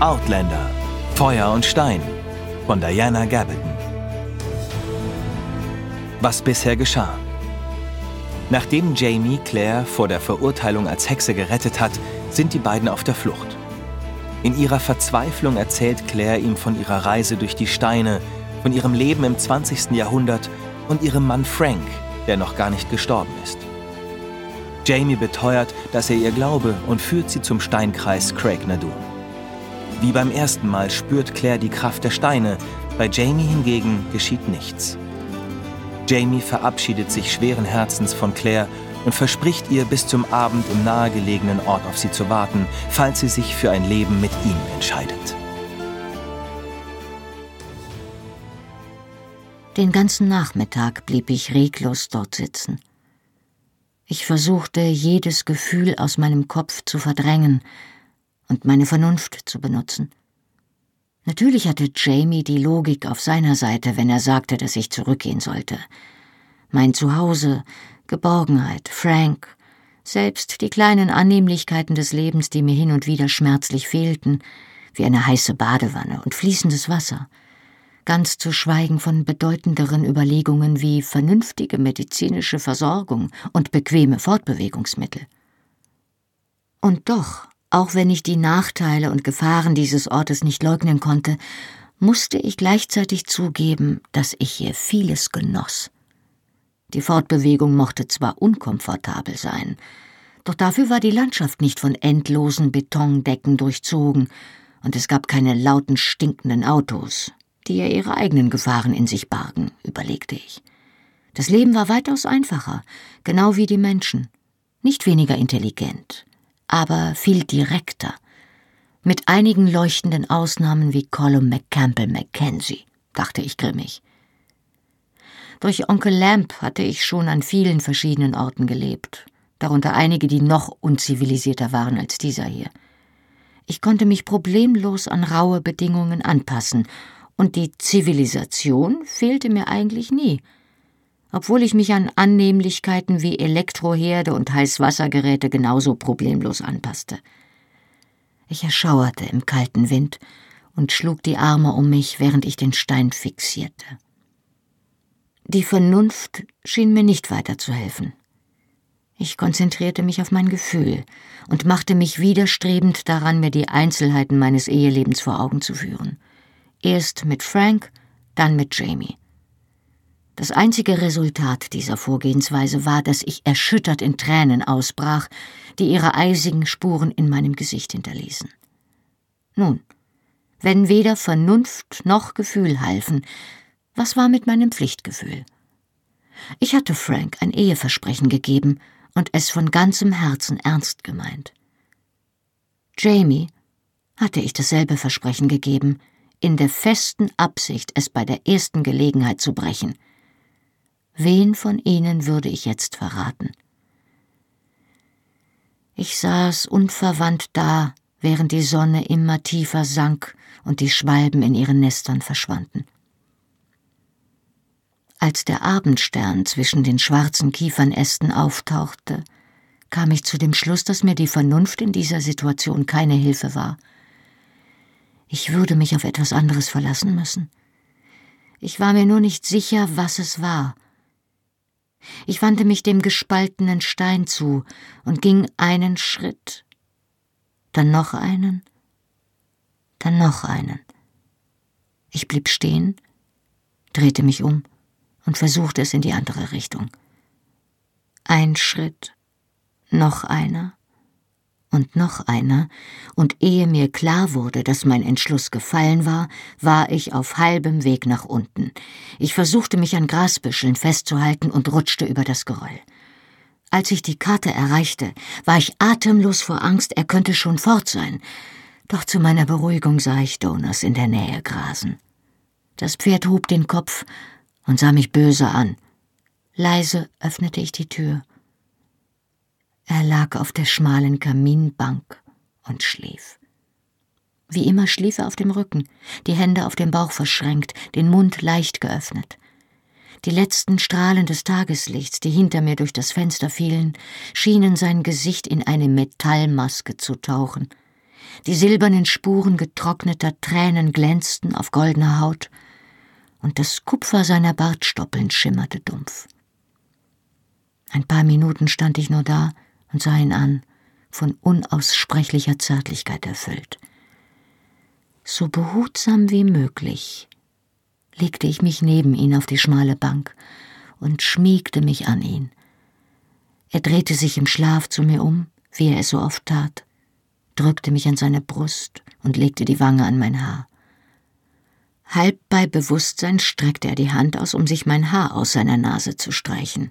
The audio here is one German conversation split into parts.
Outlander Feuer und Stein von Diana Gabaldon. Was bisher geschah. Nachdem Jamie Claire vor der Verurteilung als Hexe gerettet hat, sind die beiden auf der Flucht. In ihrer Verzweiflung erzählt Claire ihm von ihrer Reise durch die Steine, von ihrem Leben im 20. Jahrhundert und ihrem Mann Frank, der noch gar nicht gestorben ist. Jamie beteuert, dass er ihr glaube und führt sie zum Steinkreis Craig Nadu. Wie beim ersten Mal spürt Claire die Kraft der Steine, bei Jamie hingegen geschieht nichts. Jamie verabschiedet sich schweren Herzens von Claire und verspricht ihr, bis zum Abend im nahegelegenen Ort auf sie zu warten, falls sie sich für ein Leben mit ihm entscheidet. Den ganzen Nachmittag blieb ich reglos dort sitzen. Ich versuchte, jedes Gefühl aus meinem Kopf zu verdrängen und meine Vernunft zu benutzen. Natürlich hatte Jamie die Logik auf seiner Seite, wenn er sagte, dass ich zurückgehen sollte. Mein Zuhause, Geborgenheit, Frank, selbst die kleinen Annehmlichkeiten des Lebens, die mir hin und wieder schmerzlich fehlten, wie eine heiße Badewanne und fließendes Wasser, ganz zu schweigen von bedeutenderen Überlegungen wie vernünftige medizinische Versorgung und bequeme Fortbewegungsmittel. Und doch auch wenn ich die Nachteile und Gefahren dieses Ortes nicht leugnen konnte, musste ich gleichzeitig zugeben, dass ich hier vieles genoss. Die Fortbewegung mochte zwar unkomfortabel sein, doch dafür war die Landschaft nicht von endlosen Betondecken durchzogen, und es gab keine lauten, stinkenden Autos, die ja ihre eigenen Gefahren in sich bargen, überlegte ich. Das Leben war weitaus einfacher, genau wie die Menschen, nicht weniger intelligent, aber viel direkter, mit einigen leuchtenden Ausnahmen wie Colum McCampbell Mackenzie, dachte ich grimmig. Durch Onkel Lamp hatte ich schon an vielen verschiedenen Orten gelebt, darunter einige, die noch unzivilisierter waren als dieser hier. Ich konnte mich problemlos an raue Bedingungen anpassen, und die Zivilisation fehlte mir eigentlich nie – obwohl ich mich an Annehmlichkeiten wie Elektroherde und Heißwassergeräte genauso problemlos anpasste. Ich erschauerte im kalten Wind und schlug die Arme um mich, während ich den Stein fixierte. Die Vernunft schien mir nicht weiterzuhelfen. Ich konzentrierte mich auf mein Gefühl und machte mich widerstrebend daran, mir die Einzelheiten meines Ehelebens vor Augen zu führen. Erst mit Frank, dann mit Jamie. Das einzige Resultat dieser Vorgehensweise war, dass ich erschüttert in Tränen ausbrach, die ihre eisigen Spuren in meinem Gesicht hinterließen. Nun, wenn weder Vernunft noch Gefühl halfen, was war mit meinem Pflichtgefühl? Ich hatte Frank ein Eheversprechen gegeben und es von ganzem Herzen ernst gemeint. Jamie hatte ich dasselbe Versprechen gegeben, in der festen Absicht, es bei der ersten Gelegenheit zu brechen – Wen von ihnen würde ich jetzt verraten? Ich saß unverwandt da, während die Sonne immer tiefer sank und die Schwalben in ihren Nestern verschwanden. Als der Abendstern zwischen den schwarzen Kiefernästen auftauchte, kam ich zu dem Schluss, dass mir die Vernunft in dieser Situation keine Hilfe war. Ich würde mich auf etwas anderes verlassen müssen. Ich war mir nur nicht sicher, was es war – ich wandte mich dem gespaltenen Stein zu und ging einen Schritt, dann noch einen, dann noch einen. Ich blieb stehen, drehte mich um und versuchte es in die andere Richtung. Ein Schritt, noch einer, und noch einer, und ehe mir klar wurde, dass mein Entschluss gefallen war, war ich auf halbem Weg nach unten. Ich versuchte mich an Grasbüscheln festzuhalten und rutschte über das Geröll. Als ich die Karte erreichte, war ich atemlos vor Angst, er könnte schon fort sein. Doch zu meiner Beruhigung sah ich Donas in der Nähe grasen. Das Pferd hob den Kopf und sah mich böse an. Leise öffnete ich die Tür. Er lag auf der schmalen Kaminbank und schlief. Wie immer schlief er auf dem Rücken, die Hände auf dem Bauch verschränkt, den Mund leicht geöffnet. Die letzten Strahlen des Tageslichts, die hinter mir durch das Fenster fielen, schienen sein Gesicht in eine Metallmaske zu tauchen. Die silbernen Spuren getrockneter Tränen glänzten auf goldener Haut, und das Kupfer seiner Bartstoppeln schimmerte dumpf. Ein paar Minuten stand ich nur da und sah ihn an, von unaussprechlicher Zärtlichkeit erfüllt. So behutsam wie möglich legte ich mich neben ihn auf die schmale Bank und schmiegte mich an ihn. Er drehte sich im Schlaf zu mir um, wie er es so oft tat, drückte mich an seine Brust und legte die Wange an mein Haar. Halb bei Bewusstsein streckte er die Hand aus, um sich mein Haar aus seiner Nase zu streichen.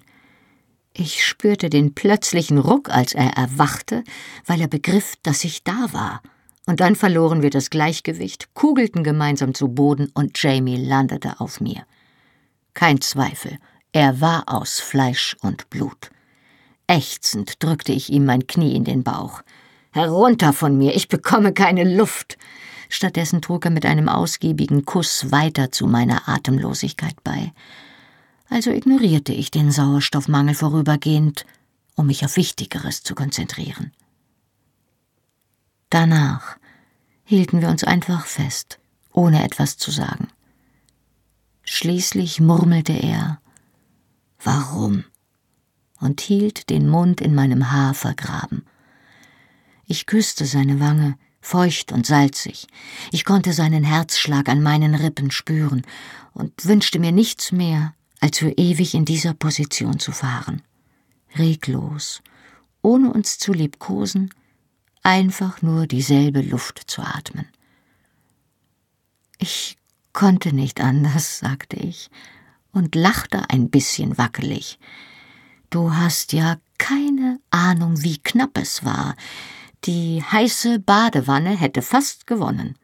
Ich spürte den plötzlichen Ruck, als er erwachte, weil er begriff, dass ich da war – und dann verloren wir das Gleichgewicht, kugelten gemeinsam zu Boden und Jamie landete auf mir. Kein Zweifel, er war aus Fleisch und Blut. Ächzend drückte ich ihm mein Knie in den Bauch. Herunter von mir, ich bekomme keine Luft. Stattdessen trug er mit einem ausgiebigen Kuss weiter zu meiner Atemlosigkeit bei. Also ignorierte ich den Sauerstoffmangel vorübergehend, um mich auf Wichtigeres zu konzentrieren. Danach hielten wir uns einfach fest, ohne etwas zu sagen. Schließlich murmelte er Warum? und hielt den Mund in meinem Haar vergraben. Ich küsste seine Wange, feucht und salzig. Ich konnte seinen Herzschlag an meinen Rippen spüren und wünschte mir nichts mehr, als für ewig in dieser Position zu fahren. Reglos, ohne uns zu liebkosen, einfach nur dieselbe Luft zu atmen. Ich konnte nicht anders, sagte ich und lachte ein bisschen wackelig. Du hast ja keine Ahnung, wie knapp es war. Die heiße Badewanne hätte fast gewonnen.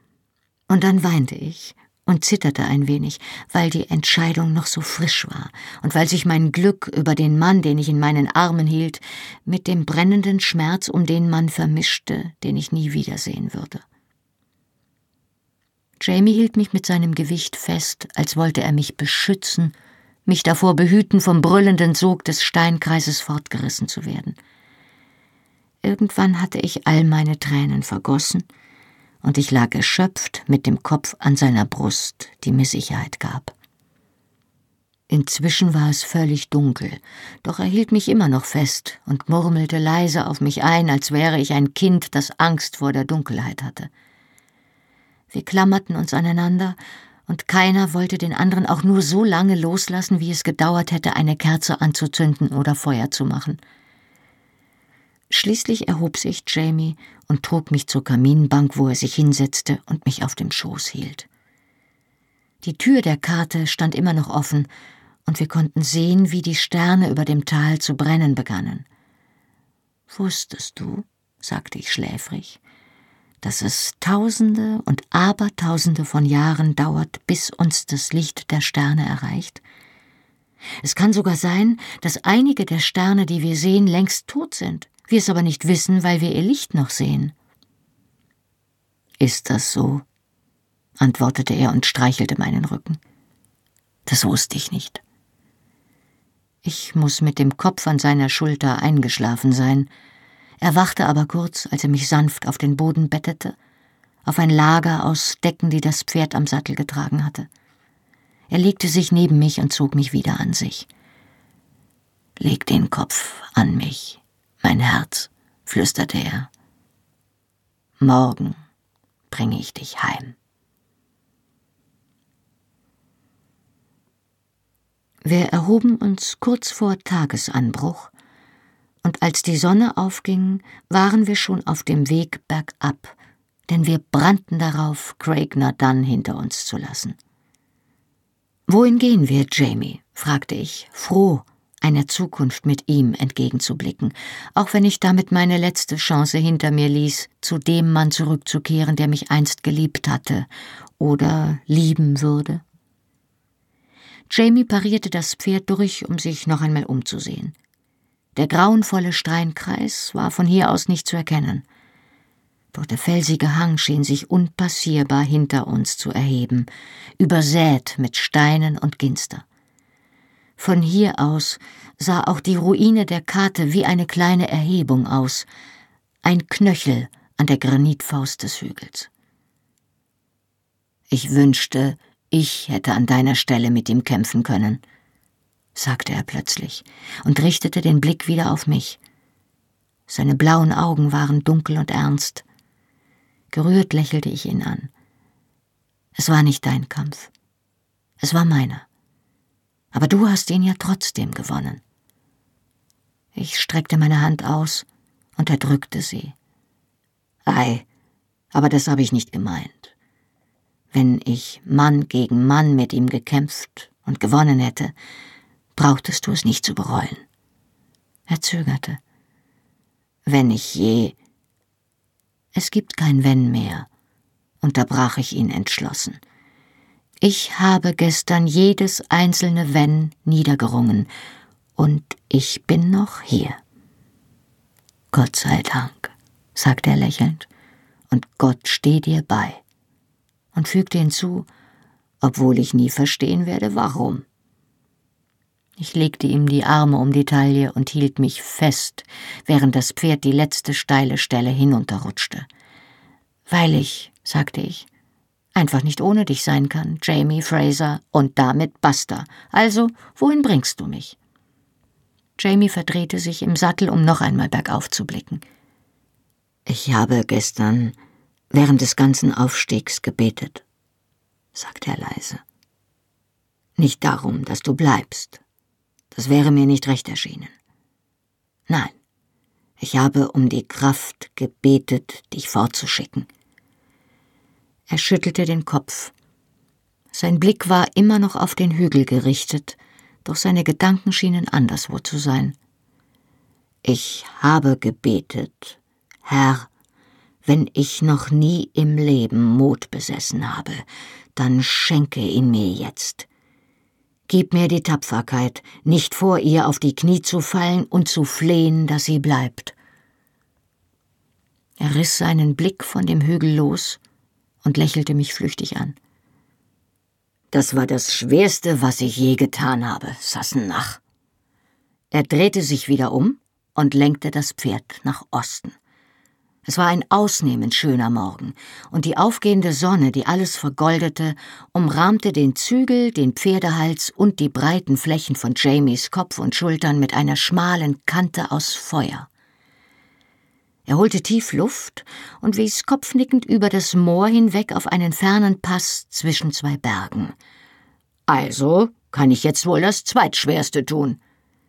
Und dann weinte ich und zitterte ein wenig, weil die Entscheidung noch so frisch war und weil sich mein Glück über den Mann, den ich in meinen Armen hielt, mit dem brennenden Schmerz um den Mann vermischte, den ich nie wiedersehen würde. Jamie hielt mich mit seinem Gewicht fest, als wollte er mich beschützen, mich davor behüten, vom brüllenden Sog des Steinkreises fortgerissen zu werden. Irgendwann hatte ich all meine Tränen vergossen, und ich lag erschöpft mit dem Kopf an seiner Brust, die mir Sicherheit gab. Inzwischen war es völlig dunkel, doch er hielt mich immer noch fest und murmelte leise auf mich ein, als wäre ich ein Kind, das Angst vor der Dunkelheit hatte. Wir klammerten uns aneinander, und keiner wollte den anderen auch nur so lange loslassen, wie es gedauert hätte, eine Kerze anzuzünden oder Feuer zu machen. Schließlich erhob sich Jamie und trug mich zur Kaminbank, wo er sich hinsetzte und mich auf dem Schoß hielt. Die Tür der Karte stand immer noch offen, und wir konnten sehen, wie die Sterne über dem Tal zu brennen begannen. Wusstest du, sagte ich schläfrig, dass es Tausende und Abertausende von Jahren dauert, bis uns das Licht der Sterne erreicht? Es kann sogar sein, dass einige der Sterne, die wir sehen, längst tot sind wir es aber nicht wissen, weil wir ihr Licht noch sehen. Ist das so? antwortete er und streichelte meinen Rücken. Das wusste ich nicht. Ich muss mit dem Kopf an seiner Schulter eingeschlafen sein, erwachte aber kurz, als er mich sanft auf den Boden bettete, auf ein Lager aus Decken, die das Pferd am Sattel getragen hatte. Er legte sich neben mich und zog mich wieder an sich. Leg den Kopf an mich, mein Herz, flüsterte er. Morgen bringe ich dich heim. Wir erhoben uns kurz vor Tagesanbruch, und als die Sonne aufging, waren wir schon auf dem Weg bergab, denn wir brannten darauf, Craig Dunn hinter uns zu lassen. Wohin gehen wir, Jamie? fragte ich, froh, einer Zukunft mit ihm entgegenzublicken, auch wenn ich damit meine letzte Chance hinter mir ließ, zu dem Mann zurückzukehren, der mich einst geliebt hatte oder lieben würde. Jamie parierte das Pferd durch, um sich noch einmal umzusehen. Der grauenvolle Steinkreis war von hier aus nicht zu erkennen. Doch der felsige Hang schien sich unpassierbar hinter uns zu erheben, übersät mit Steinen und Ginster. Von hier aus sah auch die Ruine der Karte wie eine kleine Erhebung aus, ein Knöchel an der Granitfaust des Hügels. Ich wünschte, ich hätte an deiner Stelle mit ihm kämpfen können, sagte er plötzlich und richtete den Blick wieder auf mich. Seine blauen Augen waren dunkel und ernst. Gerührt lächelte ich ihn an. Es war nicht dein Kampf. Es war meiner. Aber du hast ihn ja trotzdem gewonnen. Ich streckte meine Hand aus und er drückte sie. Ei, aber das habe ich nicht gemeint. Wenn ich Mann gegen Mann mit ihm gekämpft und gewonnen hätte, brauchtest du es nicht zu bereuen. Er zögerte. Wenn ich je. Es gibt kein Wenn mehr, unterbrach ich ihn entschlossen. Ich habe gestern jedes einzelne Wenn niedergerungen, und ich bin noch hier. Gott sei Dank, sagte er lächelnd, und Gott steh dir bei. Und fügte hinzu, obwohl ich nie verstehen werde, warum. Ich legte ihm die Arme um die Taille und hielt mich fest, während das Pferd die letzte steile Stelle hinunterrutschte. Weil ich, sagte ich, einfach nicht ohne dich sein kann, Jamie Fraser, und damit basta. Also, wohin bringst du mich? Jamie verdrehte sich im Sattel, um noch einmal bergauf zu blicken. Ich habe gestern während des ganzen Aufstiegs gebetet, sagte er leise. Nicht darum, dass du bleibst, das wäre mir nicht recht erschienen. Nein, ich habe um die Kraft gebetet, dich fortzuschicken. Er schüttelte den Kopf. Sein Blick war immer noch auf den Hügel gerichtet, doch seine Gedanken schienen anderswo zu sein. Ich habe gebetet, Herr, wenn ich noch nie im Leben Mut besessen habe, dann schenke ihn mir jetzt. Gib mir die Tapferkeit, nicht vor ihr auf die Knie zu fallen und zu flehen, dass sie bleibt. Er riss seinen Blick von dem Hügel los und lächelte mich flüchtig an. Das war das Schwerste, was ich je getan habe, Sassenach. Er drehte sich wieder um und lenkte das Pferd nach Osten. Es war ein ausnehmend schöner Morgen, und die aufgehende Sonne, die alles vergoldete, umrahmte den Zügel, den Pferdehals und die breiten Flächen von Jamies Kopf und Schultern mit einer schmalen Kante aus Feuer. Er holte tief Luft und wies kopfnickend über das Moor hinweg auf einen fernen Pass zwischen zwei Bergen. Also kann ich jetzt wohl das Zweitschwerste tun.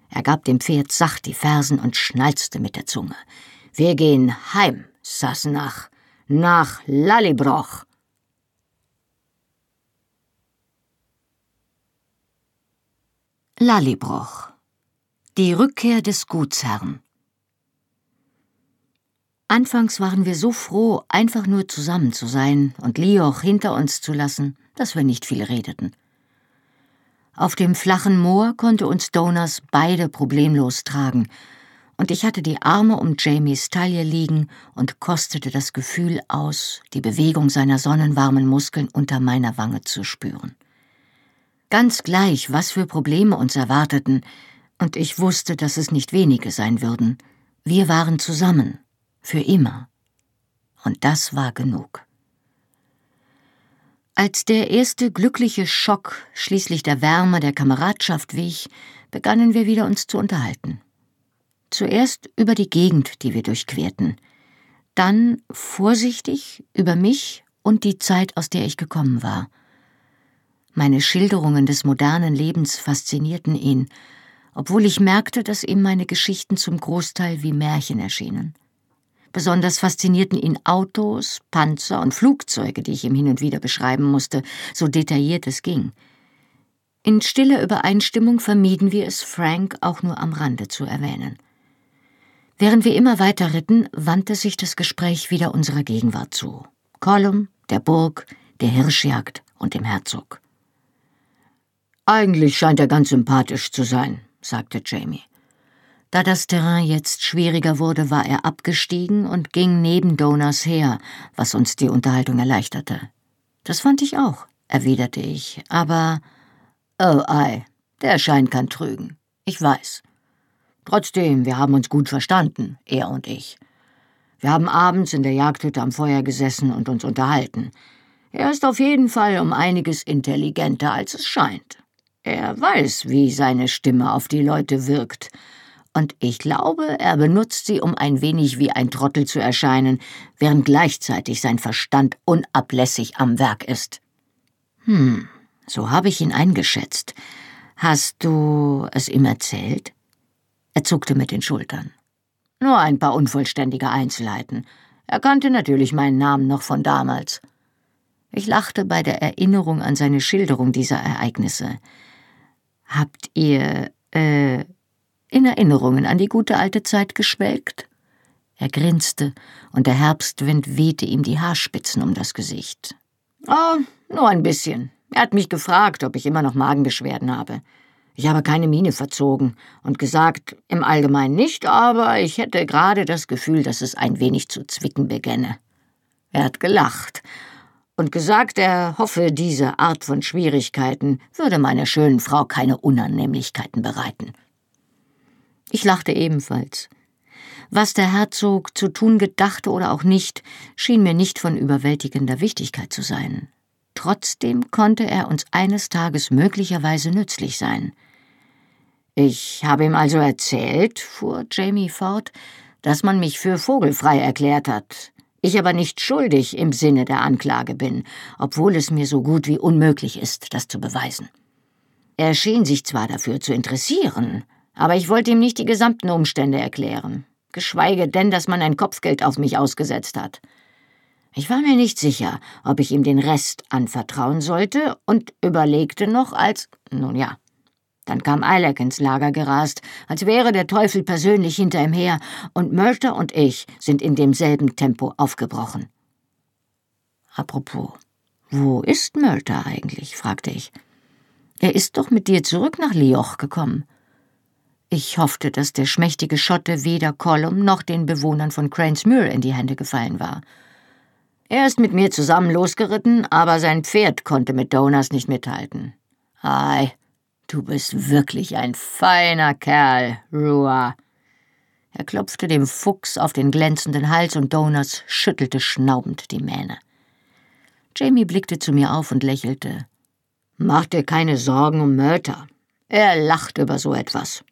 Er gab dem Pferd sacht die Fersen und schnalzte mit der Zunge. Wir gehen heim, Sassenach, nach Lallybroch. Lallybroch. Die Rückkehr des Gutsherrn. Anfangs waren wir so froh, einfach nur zusammen zu sein und Lioch hinter uns zu lassen, dass wir nicht viel redeten. Auf dem flachen Moor konnte uns Donas beide problemlos tragen, und ich hatte die Arme um Jamies Taille liegen und kostete das Gefühl aus, die Bewegung seiner sonnenwarmen Muskeln unter meiner Wange zu spüren. Ganz gleich, was für Probleme uns erwarteten, und ich wusste, dass es nicht wenige sein würden, wir waren zusammen, für immer. Und das war genug. Als der erste glückliche Schock schließlich der Wärme der Kameradschaft wich, begannen wir wieder uns zu unterhalten. Zuerst über die Gegend, die wir durchquerten, dann vorsichtig über mich und die Zeit, aus der ich gekommen war. Meine Schilderungen des modernen Lebens faszinierten ihn, obwohl ich merkte, dass ihm meine Geschichten zum Großteil wie Märchen erschienen. Besonders faszinierten ihn Autos, Panzer und Flugzeuge, die ich ihm hin und wieder beschreiben musste, so detailliert es ging. In stiller Übereinstimmung vermieden wir es, Frank auch nur am Rande zu erwähnen. Während wir immer weiter ritten, wandte sich das Gespräch wieder unserer Gegenwart zu. Column, der Burg, der Hirschjagd und dem Herzog. Eigentlich scheint er ganz sympathisch zu sein, sagte Jamie. Da das Terrain jetzt schwieriger wurde, war er abgestiegen und ging neben Donas her, was uns die Unterhaltung erleichterte. Das fand ich auch, erwiderte ich, aber Oh ei, Der Schein kann trügen. Ich weiß. Trotzdem, wir haben uns gut verstanden, er und ich. Wir haben abends in der Jagdhütte am Feuer gesessen und uns unterhalten. Er ist auf jeden Fall um einiges intelligenter, als es scheint. Er weiß, wie seine Stimme auf die Leute wirkt. Und ich glaube, er benutzt sie, um ein wenig wie ein Trottel zu erscheinen, während gleichzeitig sein Verstand unablässig am Werk ist. Hm, so habe ich ihn eingeschätzt. Hast du es ihm erzählt? Er zuckte mit den Schultern. Nur ein paar unvollständige Einzelheiten. Er kannte natürlich meinen Namen noch von damals. Ich lachte bei der Erinnerung an seine Schilderung dieser Ereignisse. Habt ihr, äh, in Erinnerungen an die gute alte Zeit geschwelgt? Er grinste, und der Herbstwind wehte ihm die Haarspitzen um das Gesicht. Oh, nur ein bisschen. Er hat mich gefragt, ob ich immer noch Magenbeschwerden habe. Ich habe keine Miene verzogen und gesagt, im Allgemeinen nicht, aber ich hätte gerade das Gefühl, dass es ein wenig zu zwicken begänne. Er hat gelacht und gesagt, er hoffe, diese Art von Schwierigkeiten würde meiner schönen Frau keine Unannehmlichkeiten bereiten. Ich lachte ebenfalls. Was der Herzog zu tun gedachte oder auch nicht, schien mir nicht von überwältigender Wichtigkeit zu sein. Trotzdem konnte er uns eines Tages möglicherweise nützlich sein. Ich habe ihm also erzählt, fuhr Jamie fort, dass man mich für vogelfrei erklärt hat, ich aber nicht schuldig im Sinne der Anklage bin, obwohl es mir so gut wie unmöglich ist, das zu beweisen. Er schien sich zwar dafür zu interessieren, aber ich wollte ihm nicht die gesamten Umstände erklären, geschweige denn, dass man ein Kopfgeld auf mich ausgesetzt hat. Ich war mir nicht sicher, ob ich ihm den Rest anvertrauen sollte und überlegte noch, als, nun ja, dann kam Eilek ins Lager gerast, als wäre der Teufel persönlich hinter ihm her, und Murter und ich sind in demselben Tempo aufgebrochen. Apropos, wo ist Murter eigentlich? fragte ich. Er ist doch mit dir zurück nach Lioch gekommen. Ich hoffte, dass der schmächtige Schotte weder Colum noch den Bewohnern von Cranesmuir in die Hände gefallen war. Er ist mit mir zusammen losgeritten, aber sein Pferd konnte mit Donas nicht mithalten. Ei, Du bist wirklich ein feiner Kerl, Rua. Er klopfte dem Fuchs auf den glänzenden Hals und Donuts schüttelte schnaubend die Mähne. Jamie blickte zu mir auf und lächelte. Mach dir keine Sorgen um Mörter. Er lacht über so etwas.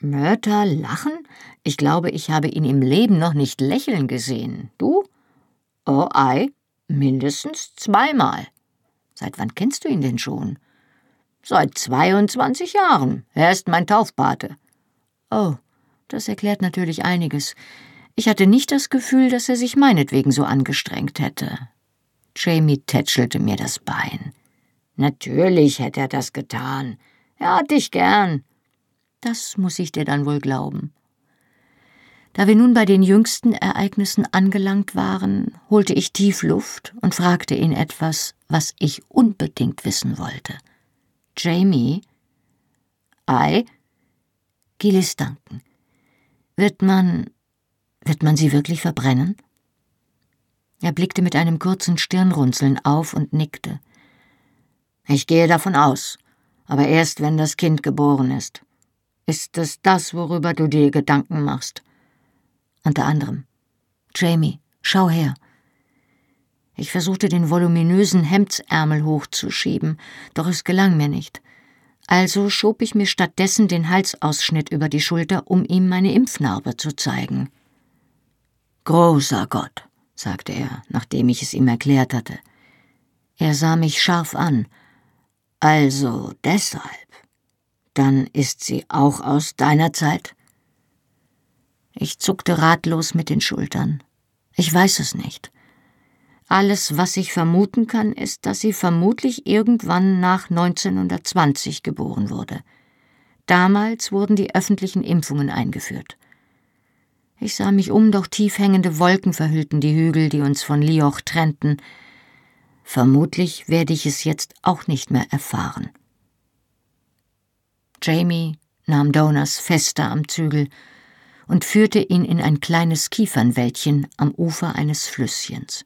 Mörter lachen? Ich glaube, ich habe ihn im Leben noch nicht lächeln gesehen. Du? Oh, ei, mindestens zweimal. Seit wann kennst du ihn denn schon? Seit 22 Jahren. Er ist mein Taufpate. Oh, das erklärt natürlich einiges. Ich hatte nicht das Gefühl, dass er sich meinetwegen so angestrengt hätte. Jamie tätschelte mir das Bein. Natürlich hätte er das getan. Er hat dich gern. Das muss ich dir dann wohl glauben. Da wir nun bei den jüngsten Ereignissen angelangt waren, holte ich tief Luft und fragte ihn etwas, was ich unbedingt wissen wollte. Jamie? Ei? Gillis danken. Wird man. wird man sie wirklich verbrennen? Er blickte mit einem kurzen Stirnrunzeln auf und nickte. Ich gehe davon aus, aber erst wenn das Kind geboren ist. Ist es das, worüber du dir Gedanken machst? Unter anderem. Jamie, schau her. Ich versuchte den voluminösen Hemdsärmel hochzuschieben, doch es gelang mir nicht. Also schob ich mir stattdessen den Halsausschnitt über die Schulter, um ihm meine Impfnarbe zu zeigen. Großer Gott, sagte er, nachdem ich es ihm erklärt hatte. Er sah mich scharf an. Also deshalb. Dann ist sie auch aus deiner Zeit? Ich zuckte ratlos mit den Schultern. Ich weiß es nicht. Alles, was ich vermuten kann, ist, dass sie vermutlich irgendwann nach 1920 geboren wurde. Damals wurden die öffentlichen Impfungen eingeführt. Ich sah mich um, doch tief hängende Wolken verhüllten die Hügel, die uns von Lioch trennten. Vermutlich werde ich es jetzt auch nicht mehr erfahren. Jamie nahm Donas fester am Zügel und führte ihn in ein kleines Kiefernwäldchen am Ufer eines Flüsschens.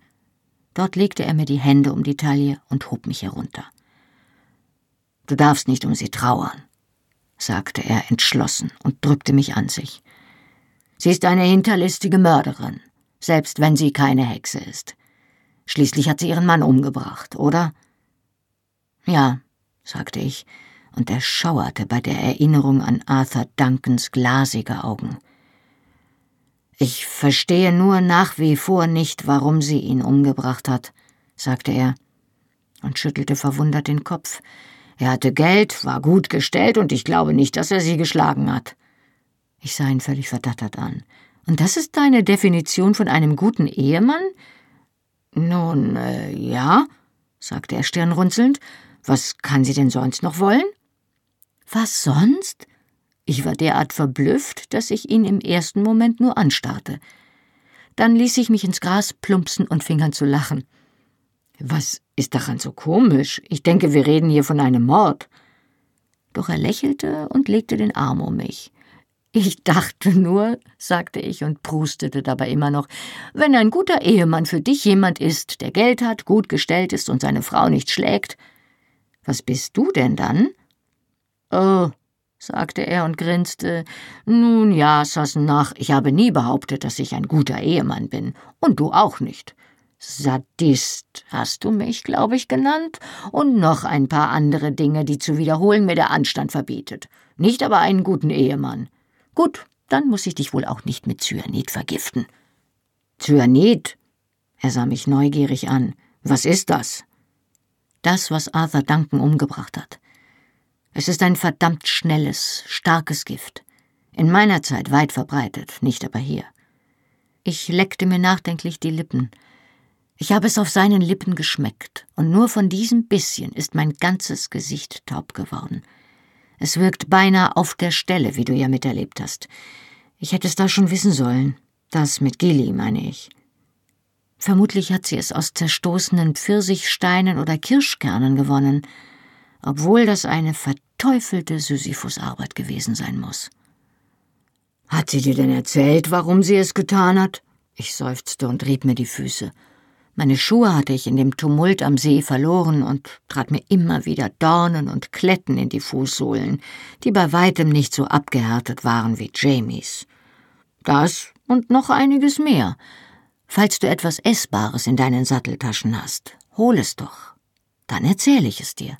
Dort legte er mir die Hände um die Taille und hob mich herunter. Du darfst nicht um sie trauern, sagte er entschlossen und drückte mich an sich. Sie ist eine hinterlistige Mörderin, selbst wenn sie keine Hexe ist. Schließlich hat sie ihren Mann umgebracht, oder? Ja, sagte ich, und er schauerte bei der Erinnerung an Arthur Duncans glasige Augen. Ich verstehe nur nach wie vor nicht, warum sie ihn umgebracht hat, sagte er und schüttelte verwundert den Kopf. Er hatte Geld, war gut gestellt, und ich glaube nicht, dass er sie geschlagen hat. Ich sah ihn völlig verdattert an. Und das ist deine Definition von einem guten Ehemann? Nun, äh, ja, sagte er stirnrunzelnd. Was kann sie denn sonst noch wollen? Was sonst? Ich war derart verblüfft, dass ich ihn im ersten Moment nur anstarrte. Dann ließ ich mich ins Gras plumpsen und fing an zu lachen. Was ist daran so komisch? Ich denke, wir reden hier von einem Mord. Doch er lächelte und legte den Arm um mich. Ich dachte nur, sagte ich und prustete dabei immer noch, wenn ein guter Ehemann für dich jemand ist, der Geld hat, gut gestellt ist und seine Frau nicht schlägt. Was bist du denn dann? Oh, sagte er und grinste. Nun ja, Sassenach, ich habe nie behauptet, dass ich ein guter Ehemann bin. Und du auch nicht. Sadist hast du mich, glaube ich, genannt, und noch ein paar andere Dinge, die zu wiederholen mir der Anstand verbietet. Nicht aber einen guten Ehemann. Gut, dann muss ich dich wohl auch nicht mit Cyanid vergiften. Cyanid? Er sah mich neugierig an. Was ist das? Das, was Arthur Duncan umgebracht hat. Es ist ein verdammt schnelles, starkes Gift. In meiner Zeit weit verbreitet, nicht aber hier. Ich leckte mir nachdenklich die Lippen. Ich habe es auf seinen Lippen geschmeckt, und nur von diesem bisschen ist mein ganzes Gesicht taub geworden. Es wirkt beinahe auf der Stelle, wie du ja miterlebt hast. Ich hätte es da schon wissen sollen. Das mit Gilly, meine ich. Vermutlich hat sie es aus zerstoßenen Pfirsichsteinen oder Kirschkernen gewonnen, obwohl das eine verteufelte Sisyphusarbeit gewesen sein muss. Hat sie dir denn erzählt, warum sie es getan hat? Ich seufzte und rieb mir die Füße. Meine Schuhe hatte ich in dem Tumult am See verloren und trat mir immer wieder Dornen und Kletten in die Fußsohlen, die bei weitem nicht so abgehärtet waren wie Jamies. Das und noch einiges mehr. Falls du etwas Essbares in deinen Satteltaschen hast, hol es doch. Dann erzähle ich es dir.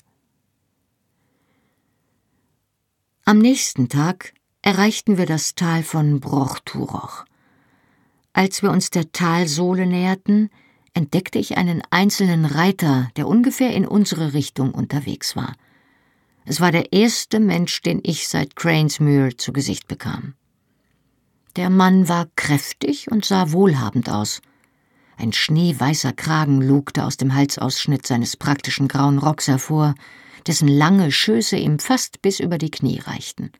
Am nächsten Tag erreichten wir das Tal von Brochturoch. Als wir uns der Talsohle näherten, entdeckte ich einen einzelnen Reiter, der ungefähr in unsere Richtung unterwegs war. Es war der erste Mensch, den ich seit Cranesmuir zu Gesicht bekam. Der Mann war kräftig und sah wohlhabend aus. Ein schneeweißer Kragen lugte aus dem Halsausschnitt seines praktischen grauen Rocks hervor, dessen lange Schöße ihm fast bis über die Knie reichten.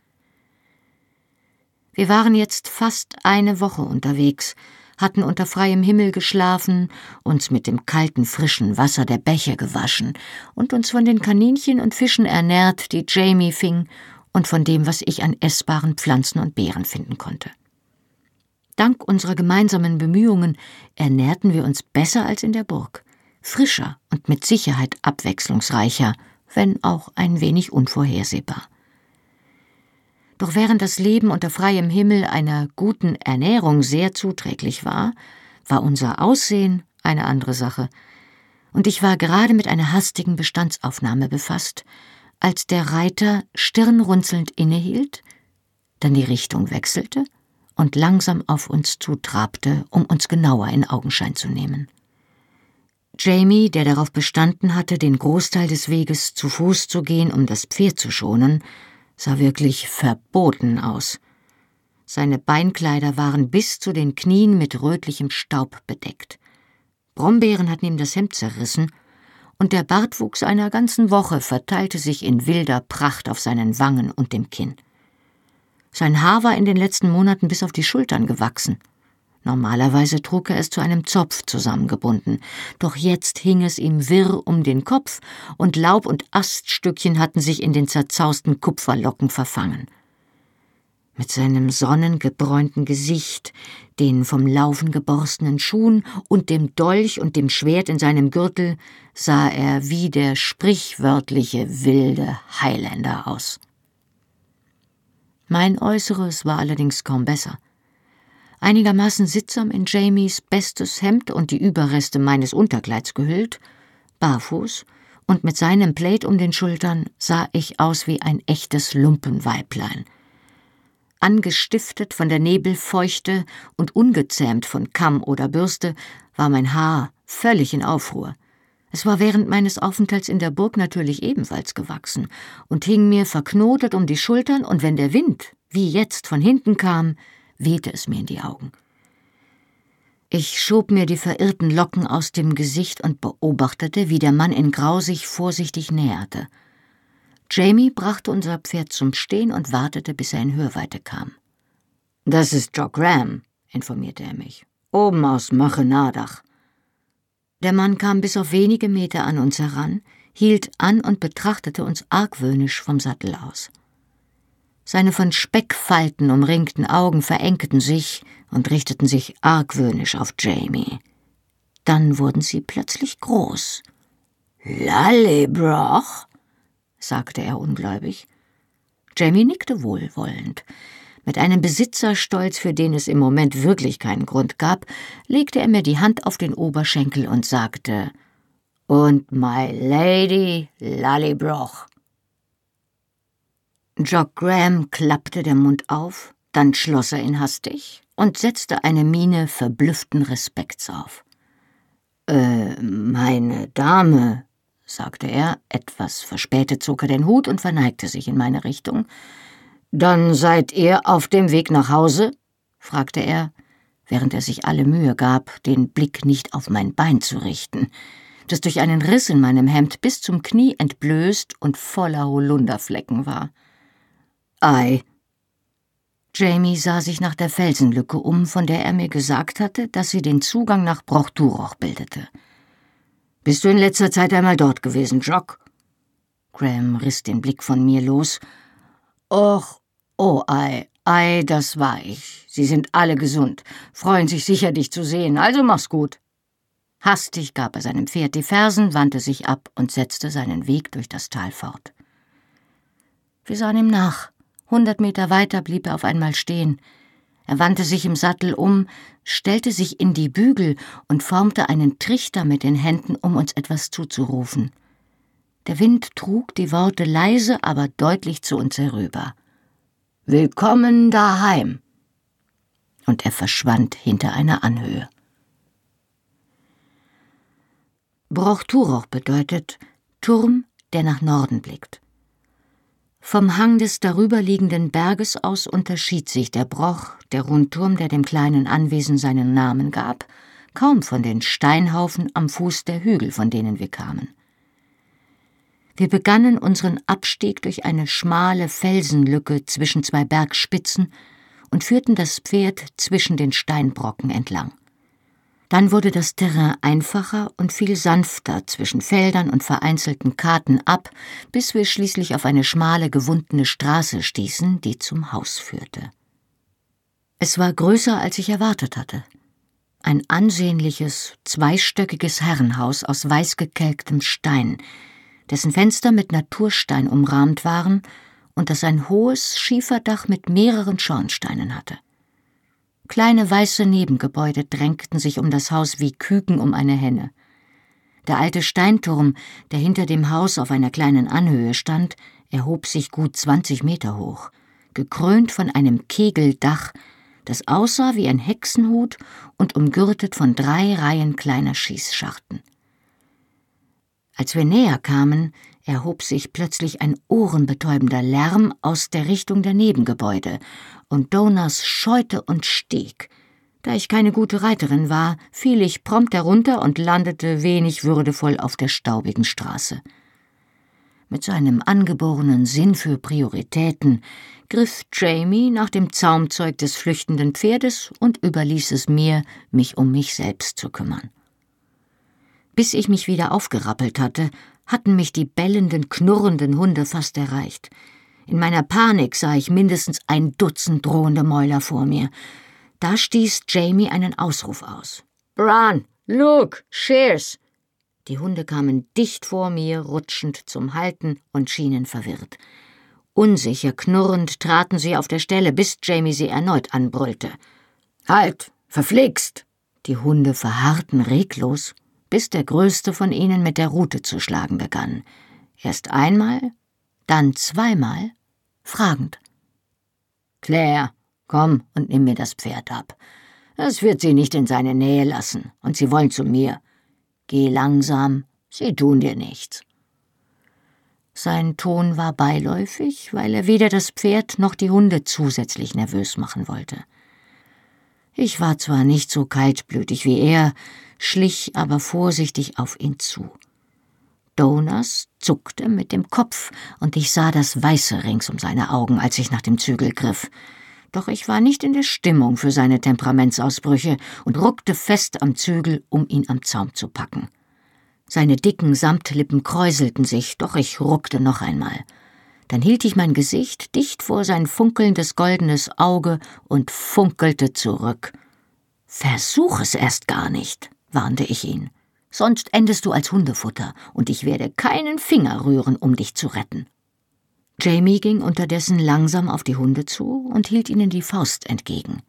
Wir waren jetzt fast eine Woche unterwegs, hatten unter freiem Himmel geschlafen, uns mit dem kalten, frischen Wasser der Bäche gewaschen und uns von den Kaninchen und Fischen ernährt, die Jamie fing, und von dem, was ich an essbaren Pflanzen und Beeren finden konnte. Dank unserer gemeinsamen Bemühungen ernährten wir uns besser als in der Burg, frischer und mit Sicherheit abwechslungsreicher, wenn auch ein wenig unvorhersehbar. Doch während das Leben unter freiem Himmel einer guten Ernährung sehr zuträglich war, war unser Aussehen eine andere Sache, und ich war gerade mit einer hastigen Bestandsaufnahme befasst, als der Reiter stirnrunzelnd innehielt, dann die Richtung wechselte und langsam auf uns zutrabte, um uns genauer in Augenschein zu nehmen. Jamie, der darauf bestanden hatte, den Großteil des Weges zu Fuß zu gehen, um das Pferd zu schonen, sah wirklich verboten aus. Seine Beinkleider waren bis zu den Knien mit rötlichem Staub bedeckt. Brombeeren hatten ihm das Hemd zerrissen, und der Bartwuchs einer ganzen Woche verteilte sich in wilder Pracht auf seinen Wangen und dem Kinn. Sein Haar war in den letzten Monaten bis auf die Schultern gewachsen. Normalerweise trug er es zu einem Zopf zusammengebunden, doch jetzt hing es ihm wirr um den Kopf, und Laub und Aststückchen hatten sich in den zerzausten Kupferlocken verfangen. Mit seinem sonnengebräunten Gesicht, den vom Laufen geborstenen Schuhen und dem Dolch und dem Schwert in seinem Gürtel sah er wie der sprichwörtliche wilde Highlander aus. Mein Äußeres war allerdings kaum besser. Einigermaßen sittsam in Jamies bestes Hemd und die Überreste meines Unterkleids gehüllt, barfuß und mit seinem Plaid um den Schultern sah ich aus wie ein echtes Lumpenweiblein – Angestiftet von der Nebelfeuchte und ungezähmt von Kamm oder Bürste, war mein Haar völlig in Aufruhr. Es war während meines Aufenthalts in der Burg natürlich ebenfalls gewachsen und hing mir verknotet um die Schultern, und wenn der Wind, wie jetzt, von hinten kam, wehte es mir in die Augen. Ich schob mir die verirrten Locken aus dem Gesicht und beobachtete, wie der Mann in Grau sich vorsichtig näherte. Jamie brachte unser Pferd zum Stehen und wartete, bis er in Hörweite kam. Das ist Jock Ram, informierte er mich. Oben aus Machenadach. Der Mann kam bis auf wenige Meter an uns heran, hielt an und betrachtete uns argwöhnisch vom Sattel aus. Seine von Speckfalten umringten Augen verengten sich und richteten sich argwöhnisch auf Jamie. Dann wurden sie plötzlich groß. Lallebroch, sagte er ungläubig. Jamie nickte wohlwollend. Mit einem Besitzerstolz, für den es im Moment wirklich keinen Grund gab, legte er mir die Hand auf den Oberschenkel und sagte Und my lady Lallybroch. Jock Graham klappte der Mund auf, dann schloss er ihn hastig und setzte eine Miene verblüfften Respekts auf. Äh, meine Dame, sagte er, etwas verspätet zog er den Hut und verneigte sich in meine Richtung. Dann seid ihr auf dem Weg nach Hause? fragte er, während er sich alle Mühe gab, den Blick nicht auf mein Bein zu richten, das durch einen Riss in meinem Hemd bis zum Knie entblößt und voller Holunderflecken war. Ei. Jamie sah sich nach der Felsenlücke um, von der er mir gesagt hatte, dass sie den Zugang nach Brochturoch bildete. Bist du in letzter Zeit einmal dort gewesen, Jock? Graham riss den Blick von mir los. Och, oh ei, ei, das war ich. Sie sind alle gesund, freuen sich sicher, dich zu sehen, also mach's gut. Hastig gab er seinem Pferd die Fersen, wandte sich ab und setzte seinen Weg durch das Tal fort. Wir sahen ihm nach. Hundert Meter weiter blieb er auf einmal stehen. Er wandte sich im Sattel um, stellte sich in die Bügel und formte einen Trichter mit den Händen, um uns etwas zuzurufen. Der Wind trug die Worte leise, aber deutlich zu uns herüber. Willkommen daheim. Und er verschwand hinter einer Anhöhe. Brochturoch bedeutet Turm, der nach Norden blickt. Vom Hang des darüberliegenden Berges aus unterschied sich der Broch, der Rundturm, der dem kleinen Anwesen seinen Namen gab, kaum von den Steinhaufen am Fuß der Hügel, von denen wir kamen. Wir begannen unseren Abstieg durch eine schmale Felsenlücke zwischen zwei Bergspitzen und führten das Pferd zwischen den Steinbrocken entlang. Dann wurde das Terrain einfacher und viel sanfter zwischen Feldern und vereinzelten Karten ab, bis wir schließlich auf eine schmale, gewundene Straße stießen, die zum Haus führte. Es war größer, als ich erwartet hatte. Ein ansehnliches, zweistöckiges Herrenhaus aus weißgekelktem Stein, dessen Fenster mit Naturstein umrahmt waren und das ein hohes Schieferdach mit mehreren Schornsteinen hatte. Kleine weiße Nebengebäude drängten sich um das Haus wie Küken um eine Henne. Der alte Steinturm, der hinter dem Haus auf einer kleinen Anhöhe stand, erhob sich gut zwanzig Meter hoch, gekrönt von einem Kegeldach, das aussah wie ein Hexenhut und umgürtet von drei Reihen kleiner Schießschachten. Als wir näher kamen, erhob sich plötzlich ein ohrenbetäubender Lärm aus der Richtung der Nebengebäude, und Donas scheute und stieg. Da ich keine gute Reiterin war, fiel ich prompt herunter und landete wenig würdevoll auf der staubigen Straße. Mit seinem angeborenen Sinn für Prioritäten griff Jamie nach dem Zaumzeug des flüchtenden Pferdes und überließ es mir, mich um mich selbst zu kümmern. Bis ich mich wieder aufgerappelt hatte, hatten mich die bellenden, knurrenden Hunde fast erreicht. In meiner Panik sah ich mindestens ein Dutzend drohende Mäuler vor mir. Da stieß Jamie einen Ausruf aus. Bran, Luke, Shears! Die Hunde kamen dicht vor mir, rutschend zum Halten und schienen verwirrt. Unsicher, knurrend traten sie auf der Stelle, bis Jamie sie erneut anbrüllte. Halt! Verflixt! Die Hunde verharrten reglos, bis der größte von ihnen mit der Rute zu schlagen begann. Erst einmal, dann zweimal, fragend. Claire, komm und nimm mir das Pferd ab. Es wird sie nicht in seine Nähe lassen, und sie wollen zu mir. Geh langsam, sie tun dir nichts. Sein Ton war beiläufig, weil er weder das Pferd noch die Hunde zusätzlich nervös machen wollte. Ich war zwar nicht so kaltblütig wie er, schlich aber vorsichtig auf ihn zu. Donas zuckte mit dem Kopf, und ich sah das Weiße rings um seine Augen, als ich nach dem Zügel griff. Doch ich war nicht in der Stimmung für seine Temperamentsausbrüche und ruckte fest am Zügel, um ihn am Zaum zu packen. Seine dicken Samtlippen kräuselten sich, doch ich ruckte noch einmal. Dann hielt ich mein Gesicht dicht vor sein funkelndes goldenes Auge und funkelte zurück. Versuch es erst gar nicht, warnte ich ihn. Sonst endest du als Hundefutter, und ich werde keinen Finger rühren, um dich zu retten. Jamie ging unterdessen langsam auf die Hunde zu und hielt ihnen die Faust entgegen.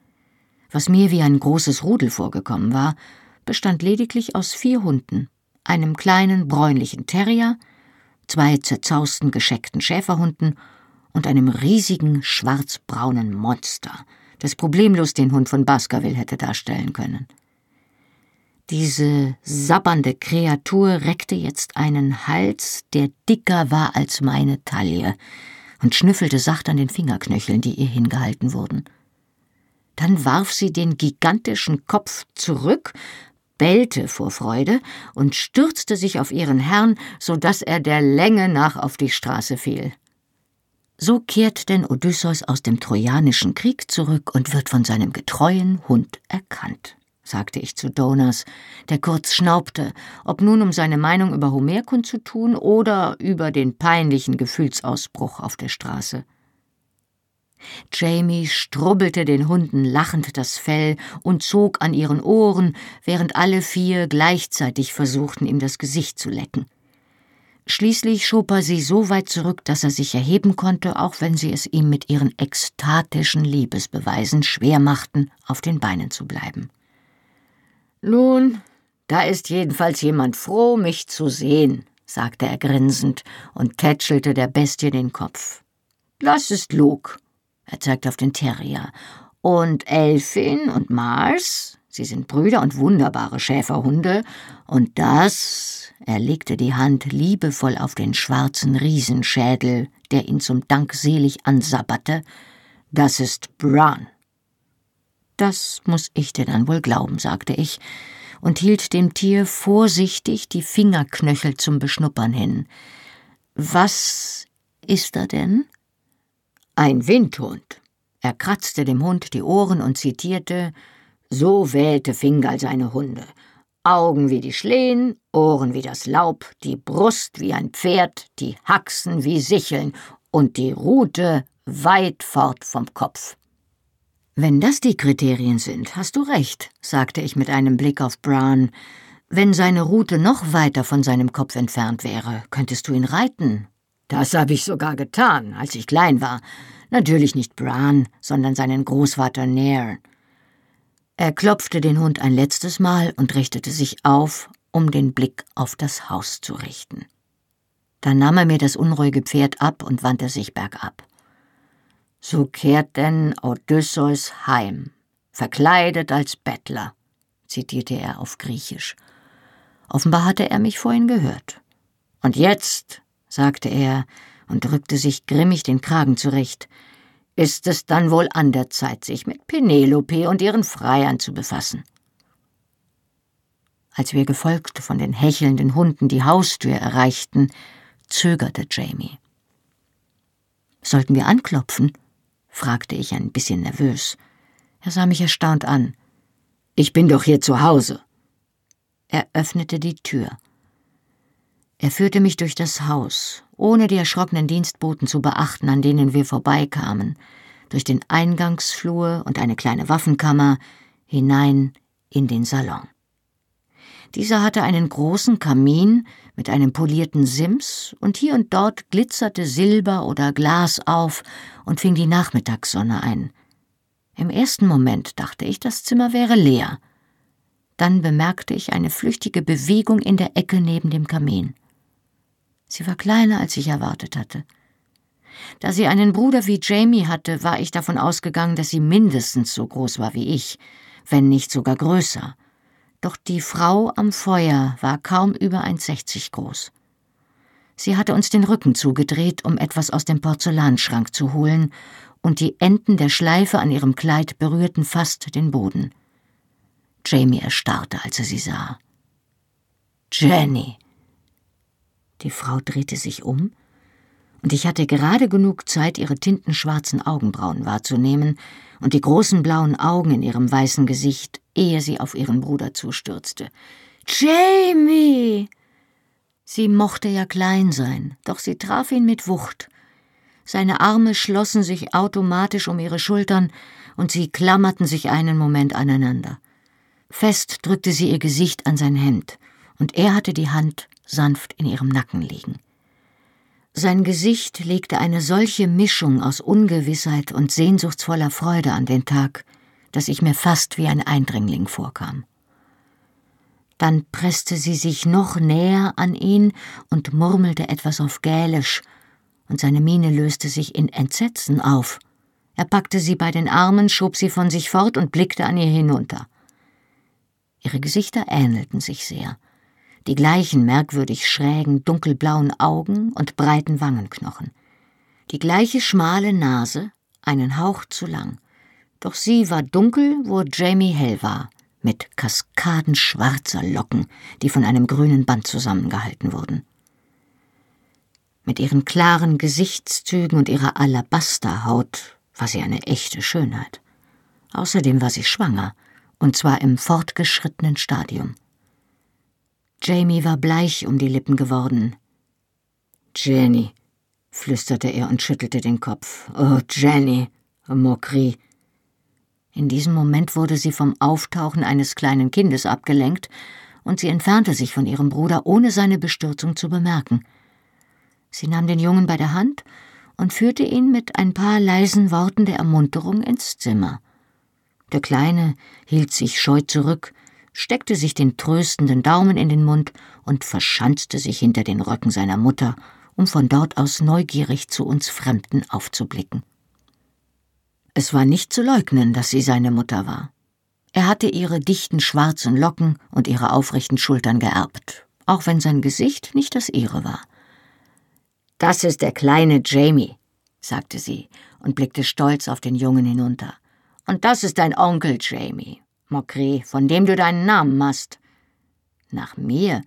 Was mir wie ein großes Rudel vorgekommen war, bestand lediglich aus vier Hunden, einem kleinen bräunlichen Terrier, zwei zerzausten gescheckten Schäferhunden und einem riesigen schwarzbraunen Monster, das problemlos den Hund von Baskerville hätte darstellen können. Diese sabbernde Kreatur reckte jetzt einen Hals, der dicker war als meine Taille, und schnüffelte sacht an den Fingerknöcheln, die ihr hingehalten wurden. Dann warf sie den gigantischen Kopf zurück bellte vor Freude und stürzte sich auf ihren Herrn, so dass er der Länge nach auf die Straße fiel. So kehrt denn Odysseus aus dem Trojanischen Krieg zurück und wird von seinem getreuen Hund erkannt, sagte ich zu Donas, der kurz schnaubte, ob nun um seine Meinung über Homer kundzutun oder über den peinlichen Gefühlsausbruch auf der Straße. Jamie strubbelte den Hunden lachend das Fell und zog an ihren Ohren, während alle vier gleichzeitig versuchten, ihm das Gesicht zu lecken. Schließlich schob er sie so weit zurück, dass er sich erheben konnte, auch wenn sie es ihm mit ihren ekstatischen Liebesbeweisen schwer machten, auf den Beinen zu bleiben. Nun, da ist jedenfalls jemand froh, mich zu sehen, sagte er grinsend und tätschelte der Bestie den Kopf. Das ist Luke. Er zeigt auf den Terrier. Und Elfin und Mars, sie sind Brüder und wunderbare Schäferhunde. Und das, er legte die Hand liebevoll auf den schwarzen Riesenschädel, der ihn zum Dank selig ansabberte, das ist Bran. Das muss ich dir dann wohl glauben, sagte ich und hielt dem Tier vorsichtig die Fingerknöchel zum Beschnuppern hin. Was ist er denn? Ein Windhund. Er kratzte dem Hund die Ohren und zitierte So wählte Fingal seine Hunde. Augen wie die Schlehen, Ohren wie das Laub, die Brust wie ein Pferd, die Haxen wie Sicheln und die Rute weit fort vom Kopf. Wenn das die Kriterien sind, hast du recht, sagte ich mit einem Blick auf Brown. Wenn seine Rute noch weiter von seinem Kopf entfernt wäre, könntest du ihn reiten, das habe ich sogar getan, als ich klein war. Natürlich nicht Bran, sondern seinen Großvater Nair. Er klopfte den Hund ein letztes Mal und richtete sich auf, um den Blick auf das Haus zu richten. Dann nahm er mir das unruhige Pferd ab und wandte sich bergab. So kehrt denn Odysseus heim, verkleidet als Bettler, zitierte er auf Griechisch. Offenbar hatte er mich vorhin gehört. Und jetzt sagte er und drückte sich grimmig den Kragen zurecht, ist es dann wohl an der Zeit, sich mit Penelope und ihren Freiern zu befassen. Als wir gefolgt von den hechelnden Hunden die Haustür erreichten, zögerte Jamie. Sollten wir anklopfen? Fragte ich ein bisschen nervös. Er sah mich erstaunt an. Ich bin doch hier zu Hause. Er öffnete die Tür. Er führte mich durch das Haus, ohne die erschrockenen Dienstboten zu beachten, an denen wir vorbeikamen, durch den Eingangsflur und eine kleine Waffenkammer hinein in den Salon. Dieser hatte einen großen Kamin mit einem polierten Sims, und hier und dort glitzerte Silber oder Glas auf und fing die Nachmittagssonne ein. Im ersten Moment dachte ich, das Zimmer wäre leer. Dann bemerkte ich eine flüchtige Bewegung in der Ecke neben dem Kamin. Sie war kleiner, als ich erwartet hatte. Da sie einen Bruder wie Jamie hatte, war ich davon ausgegangen, dass sie mindestens so groß war wie ich, wenn nicht sogar größer. Doch die Frau am Feuer war kaum über 1,60 groß. Sie hatte uns den Rücken zugedreht, um etwas aus dem Porzellanschrank zu holen, und die Enden der Schleife an ihrem Kleid berührten fast den Boden. Jamie erstarrte, als er sie sah. Jenny! Die Frau drehte sich um, und ich hatte gerade genug Zeit, ihre tintenschwarzen Augenbrauen wahrzunehmen und die großen blauen Augen in ihrem weißen Gesicht, ehe sie auf ihren Bruder zustürzte. Jamie! Sie mochte ja klein sein, doch sie traf ihn mit Wucht. Seine Arme schlossen sich automatisch um ihre Schultern, und sie klammerten sich einen Moment aneinander. Fest drückte sie ihr Gesicht an sein Hemd, und er hatte die Hand sanft in ihrem Nacken liegen. Sein Gesicht legte eine solche Mischung aus Ungewissheit und sehnsuchtsvoller Freude an den Tag, dass ich mir fast wie ein Eindringling vorkam. Dann presste sie sich noch näher an ihn und murmelte etwas auf Gälisch, und seine Miene löste sich in Entsetzen auf. Er packte sie bei den Armen, schob sie von sich fort und blickte an ihr hinunter. Ihre Gesichter ähnelten sich sehr. Die gleichen merkwürdig schrägen, dunkelblauen Augen und breiten Wangenknochen. Die gleiche schmale Nase, einen Hauch zu lang. Doch sie war dunkel, wo Jamie hell war, mit Kaskaden schwarzer Locken, die von einem grünen Band zusammengehalten wurden. Mit ihren klaren Gesichtszügen und ihrer Alabasterhaut war sie eine echte Schönheit. Außerdem war sie schwanger, und zwar im fortgeschrittenen Stadium. Jamie war bleich um die Lippen geworden. Jenny, flüsterte er und schüttelte den Kopf. Oh, Jenny, Mokri. In diesem Moment wurde sie vom Auftauchen eines kleinen Kindes abgelenkt, und sie entfernte sich von ihrem Bruder, ohne seine Bestürzung zu bemerken. Sie nahm den Jungen bei der Hand und führte ihn mit ein paar leisen Worten der Ermunterung ins Zimmer. Der Kleine hielt sich scheu zurück, steckte sich den tröstenden Daumen in den Mund und verschanzte sich hinter den Röcken seiner Mutter, um von dort aus neugierig zu uns Fremden aufzublicken. Es war nicht zu leugnen, dass sie seine Mutter war. Er hatte ihre dichten schwarzen Locken und ihre aufrechten Schultern geerbt, auch wenn sein Gesicht nicht das ihre war. Das ist der kleine Jamie, sagte sie und blickte stolz auf den Jungen hinunter. Und das ist dein Onkel Jamie, Mokri, von dem du deinen Namen machst. Nach mir?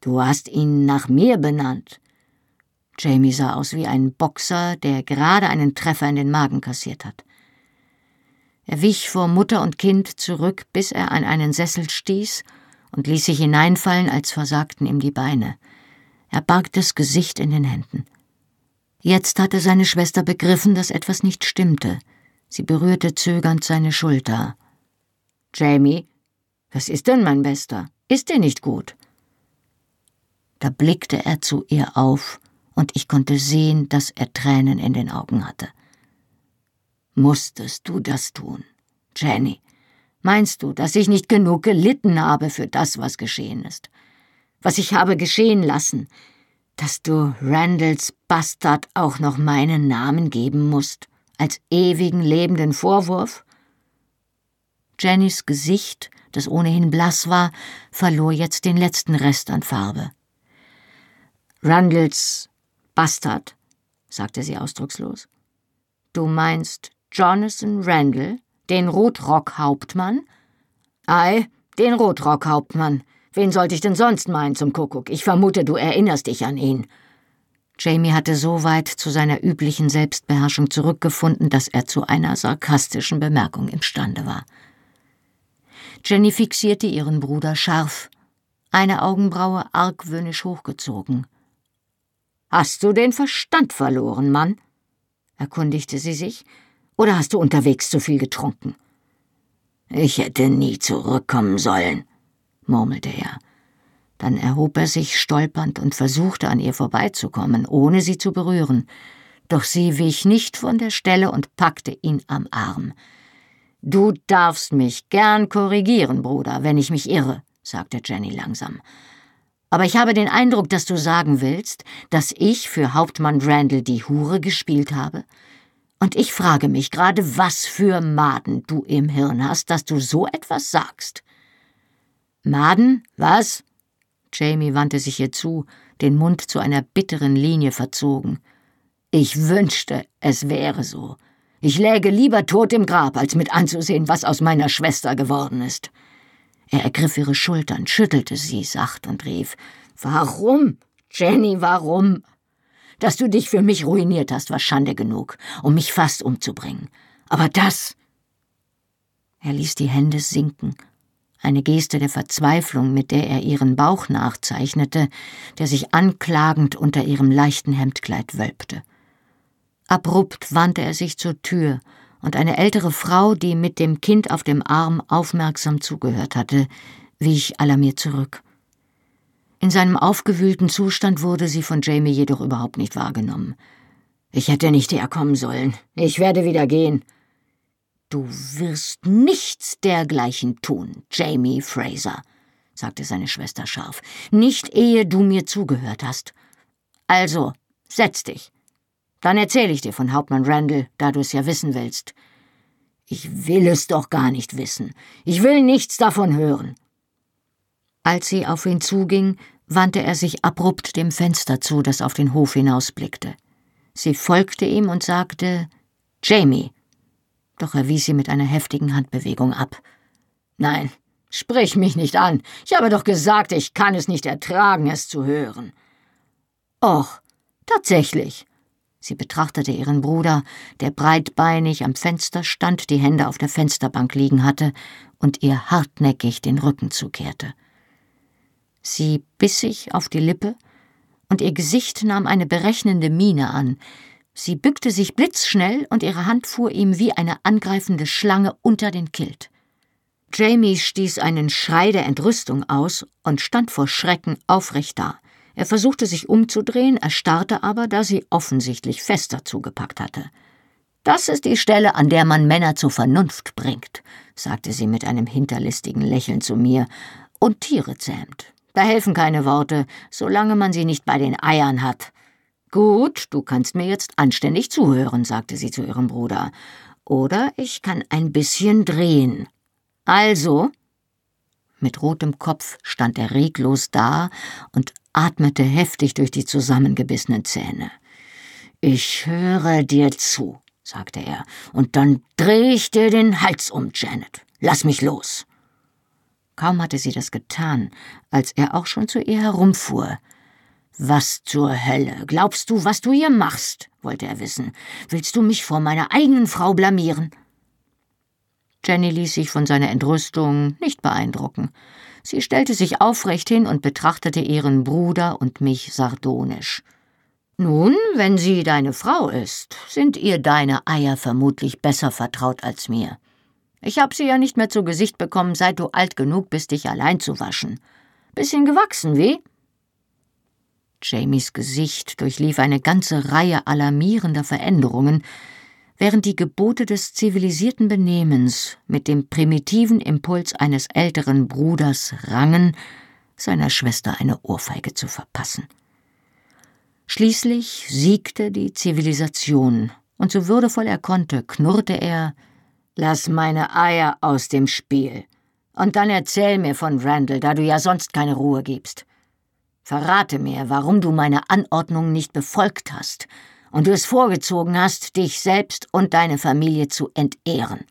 Du hast ihn nach mir benannt. Jamie sah aus wie ein Boxer, der gerade einen Treffer in den Magen kassiert hat. Er wich vor Mutter und Kind zurück, bis er an einen Sessel stieß und ließ sich hineinfallen, als versagten ihm die Beine. Er barg das Gesicht in den Händen. Jetzt hatte seine Schwester begriffen, dass etwas nicht stimmte. Sie berührte zögernd seine Schulter. Jamie, was ist denn, mein Bester? Ist dir nicht gut? Da blickte er zu ihr auf, und ich konnte sehen, dass er Tränen in den Augen hatte. Musstest du das tun, Jenny? Meinst du, dass ich nicht genug gelitten habe für das, was geschehen ist? Was ich habe geschehen lassen, dass du Randalls Bastard auch noch meinen Namen geben musst, als ewigen lebenden Vorwurf? Jennys Gesicht, das ohnehin blass war, verlor jetzt den letzten Rest an Farbe. Randalls Bastard, sagte sie ausdruckslos. Du meinst Jonathan Randall, den Rotrock-Hauptmann? Ei, den Rotrock-Hauptmann. Wen sollte ich denn sonst meinen zum Kuckuck? Ich vermute, du erinnerst dich an ihn. Jamie hatte so weit zu seiner üblichen Selbstbeherrschung zurückgefunden, dass er zu einer sarkastischen Bemerkung imstande war. Jenny fixierte ihren Bruder scharf, eine Augenbraue argwöhnisch hochgezogen. Hast du den Verstand verloren, Mann? erkundigte sie sich, oder hast du unterwegs zu viel getrunken? Ich hätte nie zurückkommen sollen, murmelte er. Dann erhob er sich stolpernd und versuchte an ihr vorbeizukommen, ohne sie zu berühren. Doch sie wich nicht von der Stelle und packte ihn am Arm. Du darfst mich gern korrigieren, Bruder, wenn ich mich irre, sagte Jenny langsam. Aber ich habe den Eindruck, dass du sagen willst, dass ich für Hauptmann Randall die Hure gespielt habe? Und ich frage mich gerade, was für Maden du im Hirn hast, dass du so etwas sagst. Maden? Was? Jamie wandte sich ihr zu, den Mund zu einer bitteren Linie verzogen. Ich wünschte, es wäre so. Ich läge lieber tot im Grab, als mit anzusehen, was aus meiner Schwester geworden ist. Er ergriff ihre Schultern, schüttelte sie sacht und rief Warum? Jenny, warum? Dass du dich für mich ruiniert hast, war Schande genug, um mich fast umzubringen. Aber das. Er ließ die Hände sinken eine Geste der Verzweiflung, mit der er ihren Bauch nachzeichnete, der sich anklagend unter ihrem leichten Hemdkleid wölbte. Abrupt wandte er sich zur Tür, und eine ältere Frau, die mit dem Kind auf dem Arm aufmerksam zugehört hatte, wich alarmiert zurück. In seinem aufgewühlten Zustand wurde sie von Jamie jedoch überhaupt nicht wahrgenommen. Ich hätte nicht herkommen sollen. Ich werde wieder gehen. Du wirst nichts dergleichen tun, Jamie Fraser, sagte seine Schwester scharf, nicht ehe du mir zugehört hast. Also, setz dich. Dann erzähle ich dir von Hauptmann Randall, da du es ja wissen willst. Ich will es doch gar nicht wissen. Ich will nichts davon hören. Als sie auf ihn zuging, wandte er sich abrupt dem Fenster zu, das auf den Hof hinausblickte. Sie folgte ihm und sagte Jamie, doch er wies sie mit einer heftigen Handbewegung ab. Nein, sprich mich nicht an. Ich habe doch gesagt, ich kann es nicht ertragen, es zu hören. Och, tatsächlich. Sie betrachtete ihren Bruder, der breitbeinig am Fenster stand, die Hände auf der Fensterbank liegen hatte und ihr hartnäckig den Rücken zukehrte. Sie biss sich auf die Lippe, und ihr Gesicht nahm eine berechnende Miene an, Sie bückte sich blitzschnell und ihre Hand fuhr ihm wie eine angreifende Schlange unter den Kilt. Jamie stieß einen Schrei der Entrüstung aus und stand vor Schrecken aufrecht da. Er versuchte sich umzudrehen, erstarrte aber, da sie offensichtlich fester zugepackt hatte. Das ist die Stelle, an der man Männer zur Vernunft bringt, sagte sie mit einem hinterlistigen Lächeln zu mir, und Tiere zähmt. Da helfen keine Worte, solange man sie nicht bei den Eiern hat. Gut, du kannst mir jetzt anständig zuhören, sagte sie zu ihrem Bruder. Oder ich kann ein bisschen drehen. Also. Mit rotem Kopf stand er reglos da und atmete heftig durch die zusammengebissenen Zähne. Ich höre dir zu, sagte er, und dann dreh ich dir den Hals um, Janet. Lass mich los. Kaum hatte sie das getan, als er auch schon zu ihr herumfuhr. Was zur Hölle? Glaubst du, was du hier machst? wollte er wissen. Willst du mich vor meiner eigenen Frau blamieren? Jenny ließ sich von seiner Entrüstung nicht beeindrucken. Sie stellte sich aufrecht hin und betrachtete ihren Bruder und mich sardonisch. Nun, wenn sie deine Frau ist, sind ihr deine Eier vermutlich besser vertraut als mir. Ich hab sie ja nicht mehr zu Gesicht bekommen, seit du alt genug bist, dich allein zu waschen. Bisschen gewachsen, wie? Jamies Gesicht durchlief eine ganze Reihe alarmierender Veränderungen, während die Gebote des zivilisierten Benehmens mit dem primitiven Impuls eines älteren Bruders rangen, seiner Schwester eine Ohrfeige zu verpassen. Schließlich siegte die Zivilisation, und so würdevoll er konnte, knurrte er Lass meine Eier aus dem Spiel. Und dann erzähl mir von Randall, da du ja sonst keine Ruhe gibst. Verrate mir, warum du meine Anordnung nicht befolgt hast und du es vorgezogen hast, dich selbst und deine Familie zu entehren.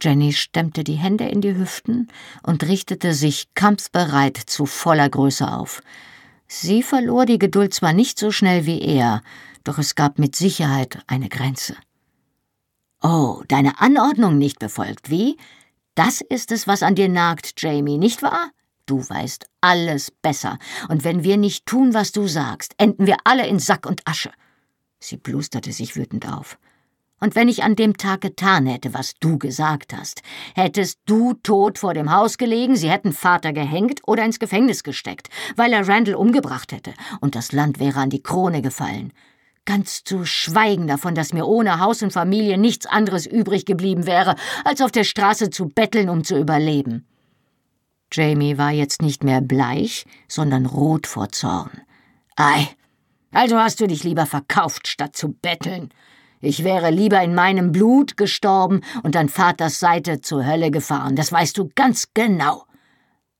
Jenny stemmte die Hände in die Hüften und richtete sich kampfbereit zu voller Größe auf. Sie verlor die Geduld zwar nicht so schnell wie er, doch es gab mit Sicherheit eine Grenze. Oh, deine Anordnung nicht befolgt, wie? Das ist es, was an dir nagt, Jamie, nicht wahr? Du weißt alles besser. Und wenn wir nicht tun, was du sagst, enden wir alle in Sack und Asche. Sie blusterte sich wütend auf. Und wenn ich an dem Tag getan hätte, was du gesagt hast, hättest du tot vor dem Haus gelegen, sie hätten Vater gehängt oder ins Gefängnis gesteckt, weil er Randall umgebracht hätte, und das Land wäre an die Krone gefallen. Ganz zu schweigen davon, dass mir ohne Haus und Familie nichts anderes übrig geblieben wäre, als auf der Straße zu betteln, um zu überleben. Jamie war jetzt nicht mehr bleich, sondern rot vor Zorn. Ei, also hast du dich lieber verkauft, statt zu betteln. Ich wäre lieber in meinem Blut gestorben und an Vaters Seite zur Hölle gefahren, das weißt du ganz genau.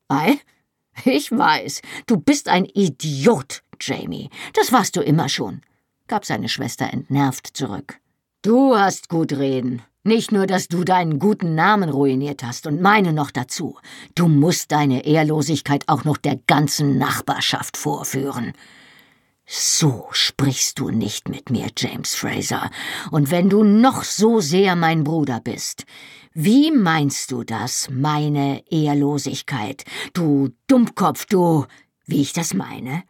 Ei? Ich weiß, du bist ein Idiot, Jamie. Das warst du immer schon, gab seine Schwester entnervt zurück. Du hast gut reden. Nicht nur, dass du deinen guten Namen ruiniert hast und meine noch dazu. Du musst deine Ehrlosigkeit auch noch der ganzen Nachbarschaft vorführen. So sprichst du nicht mit mir, James Fraser. Und wenn du noch so sehr mein Bruder bist, wie meinst du das, meine Ehrlosigkeit? Du Dummkopf, du, wie ich das meine?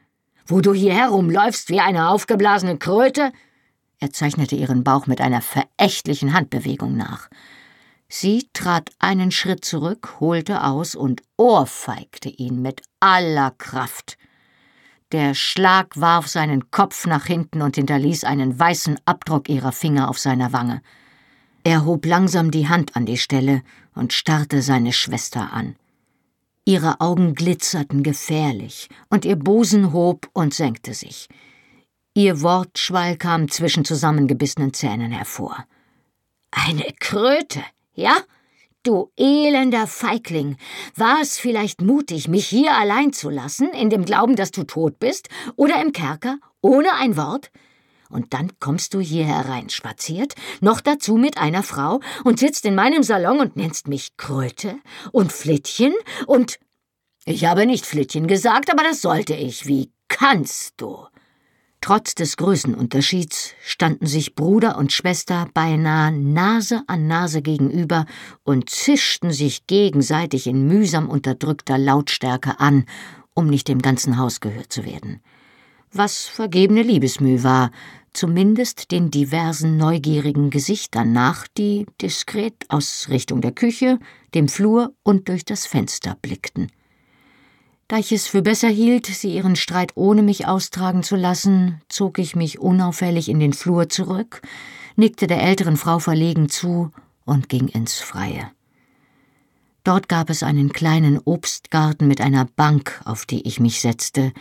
Wo du hier herumläufst wie eine aufgeblasene Kröte? Er zeichnete ihren Bauch mit einer verächtlichen Handbewegung nach. Sie trat einen Schritt zurück, holte aus und ohrfeigte ihn mit aller Kraft. Der Schlag warf seinen Kopf nach hinten und hinterließ einen weißen Abdruck ihrer Finger auf seiner Wange. Er hob langsam die Hand an die Stelle und starrte seine Schwester an. Ihre Augen glitzerten gefährlich, und ihr Busen hob und senkte sich. Ihr Wortschwall kam zwischen zusammengebissenen Zähnen hervor. Eine Kröte, ja? Du elender Feigling, war es vielleicht mutig, mich hier allein zu lassen, in dem Glauben, dass du tot bist, oder im Kerker, ohne ein Wort? Und dann kommst du hier hereinspaziert, noch dazu mit einer Frau, und sitzt in meinem Salon und nennst mich Kröte und Flittchen und. Ich habe nicht Flittchen gesagt, aber das sollte ich. Wie kannst du? Trotz des Größenunterschieds standen sich Bruder und Schwester beinahe Nase an Nase gegenüber und zischten sich gegenseitig in mühsam unterdrückter Lautstärke an, um nicht dem ganzen Haus gehört zu werden. Was vergebene Liebesmüh war, zumindest den diversen neugierigen Gesichtern nach, die diskret aus Richtung der Küche, dem Flur und durch das Fenster blickten. Da ich es für besser hielt, sie ihren Streit ohne mich austragen zu lassen, zog ich mich unauffällig in den Flur zurück, nickte der älteren Frau verlegen zu und ging ins Freie. Dort gab es einen kleinen Obstgarten mit einer Bank, auf die ich mich setzte,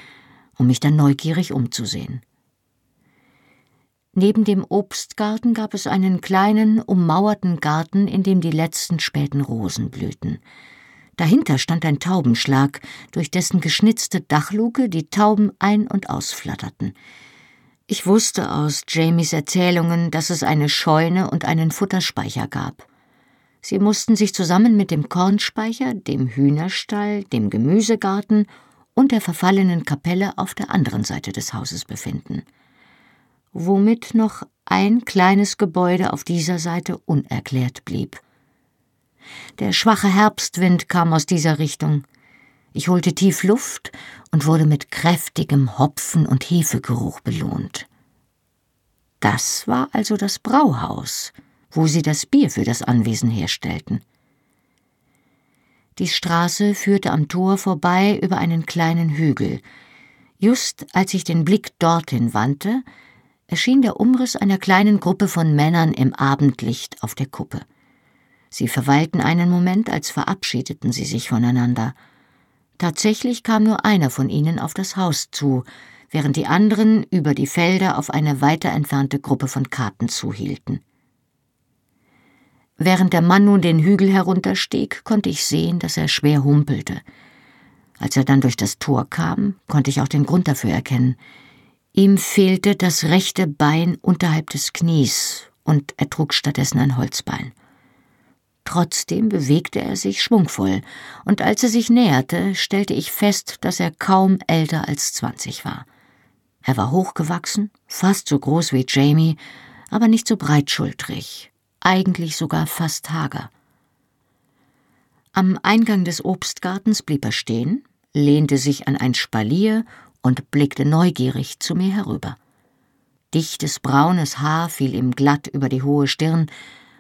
um mich dann neugierig umzusehen. Neben dem Obstgarten gab es einen kleinen, ummauerten Garten, in dem die letzten späten Rosen blühten. Dahinter stand ein Taubenschlag, durch dessen geschnitzte Dachluke die Tauben ein- und ausflatterten. Ich wusste aus Jamies Erzählungen, dass es eine Scheune und einen Futterspeicher gab. Sie mussten sich zusammen mit dem Kornspeicher, dem Hühnerstall, dem Gemüsegarten und der verfallenen Kapelle auf der anderen Seite des Hauses befinden. Womit noch ein kleines Gebäude auf dieser Seite unerklärt blieb. Der schwache Herbstwind kam aus dieser Richtung. Ich holte tief Luft und wurde mit kräftigem Hopfen- und Hefegeruch belohnt. Das war also das Brauhaus, wo sie das Bier für das Anwesen herstellten. Die Straße führte am Tor vorbei über einen kleinen Hügel. Just als ich den Blick dorthin wandte, erschien der Umriss einer kleinen Gruppe von Männern im Abendlicht auf der Kuppe. Sie verweilten einen Moment, als verabschiedeten sie sich voneinander. Tatsächlich kam nur einer von ihnen auf das Haus zu, während die anderen über die Felder auf eine weiter entfernte Gruppe von Karten zuhielten. Während der Mann nun den Hügel herunterstieg, konnte ich sehen, dass er schwer humpelte. Als er dann durch das Tor kam, konnte ich auch den Grund dafür erkennen. Ihm fehlte das rechte Bein unterhalb des Knies, und er trug stattdessen ein Holzbein. Trotzdem bewegte er sich schwungvoll, und als er sich näherte, stellte ich fest, dass er kaum älter als zwanzig war. Er war hochgewachsen, fast so groß wie Jamie, aber nicht so breitschultrig, eigentlich sogar fast hager. Am Eingang des Obstgartens blieb er stehen, lehnte sich an ein Spalier und blickte neugierig zu mir herüber. Dichtes braunes Haar fiel ihm glatt über die hohe Stirn,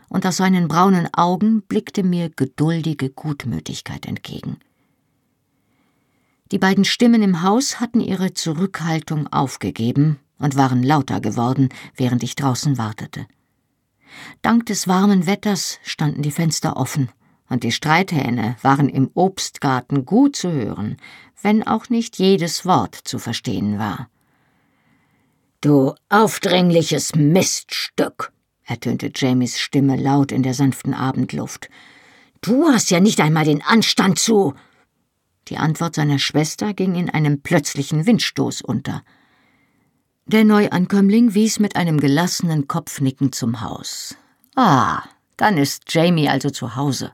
und aus seinen braunen Augen blickte mir geduldige Gutmütigkeit entgegen. Die beiden Stimmen im Haus hatten ihre Zurückhaltung aufgegeben und waren lauter geworden, während ich draußen wartete. Dank des warmen Wetters standen die Fenster offen, und die Streithähne waren im Obstgarten gut zu hören, wenn auch nicht jedes Wort zu verstehen war. Du aufdringliches Miststück, ertönte Jamies Stimme laut in der sanften Abendluft. Du hast ja nicht einmal den Anstand zu. Die Antwort seiner Schwester ging in einem plötzlichen Windstoß unter. Der Neuankömmling wies mit einem gelassenen Kopfnicken zum Haus. Ah, dann ist Jamie also zu Hause.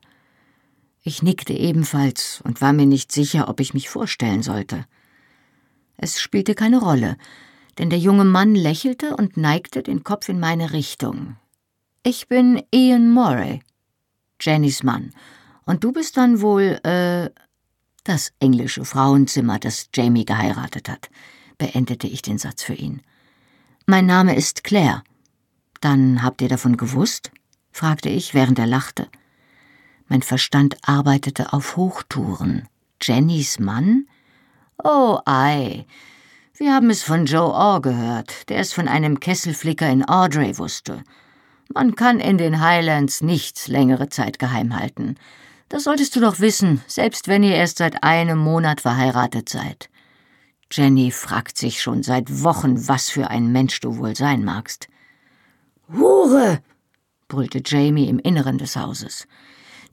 Ich nickte ebenfalls und war mir nicht sicher, ob ich mich vorstellen sollte. Es spielte keine Rolle, denn der junge Mann lächelte und neigte den Kopf in meine Richtung. Ich bin Ian Morey, Jennys Mann, und du bist dann wohl, äh, das englische Frauenzimmer, das Jamie geheiratet hat, beendete ich den Satz für ihn. Mein Name ist Claire. Dann habt ihr davon gewusst? fragte ich, während er lachte. Mein Verstand arbeitete auf Hochtouren. Jennys Mann? Oh, ei. Wir haben es von Joe Orr gehört, der es von einem Kesselflicker in Audrey wusste. Man kann in den Highlands nichts längere Zeit geheim halten. Das solltest du doch wissen, selbst wenn ihr erst seit einem Monat verheiratet seid. Jenny fragt sich schon seit Wochen, was für ein Mensch du wohl sein magst. Hure! brüllte Jamie im Inneren des Hauses.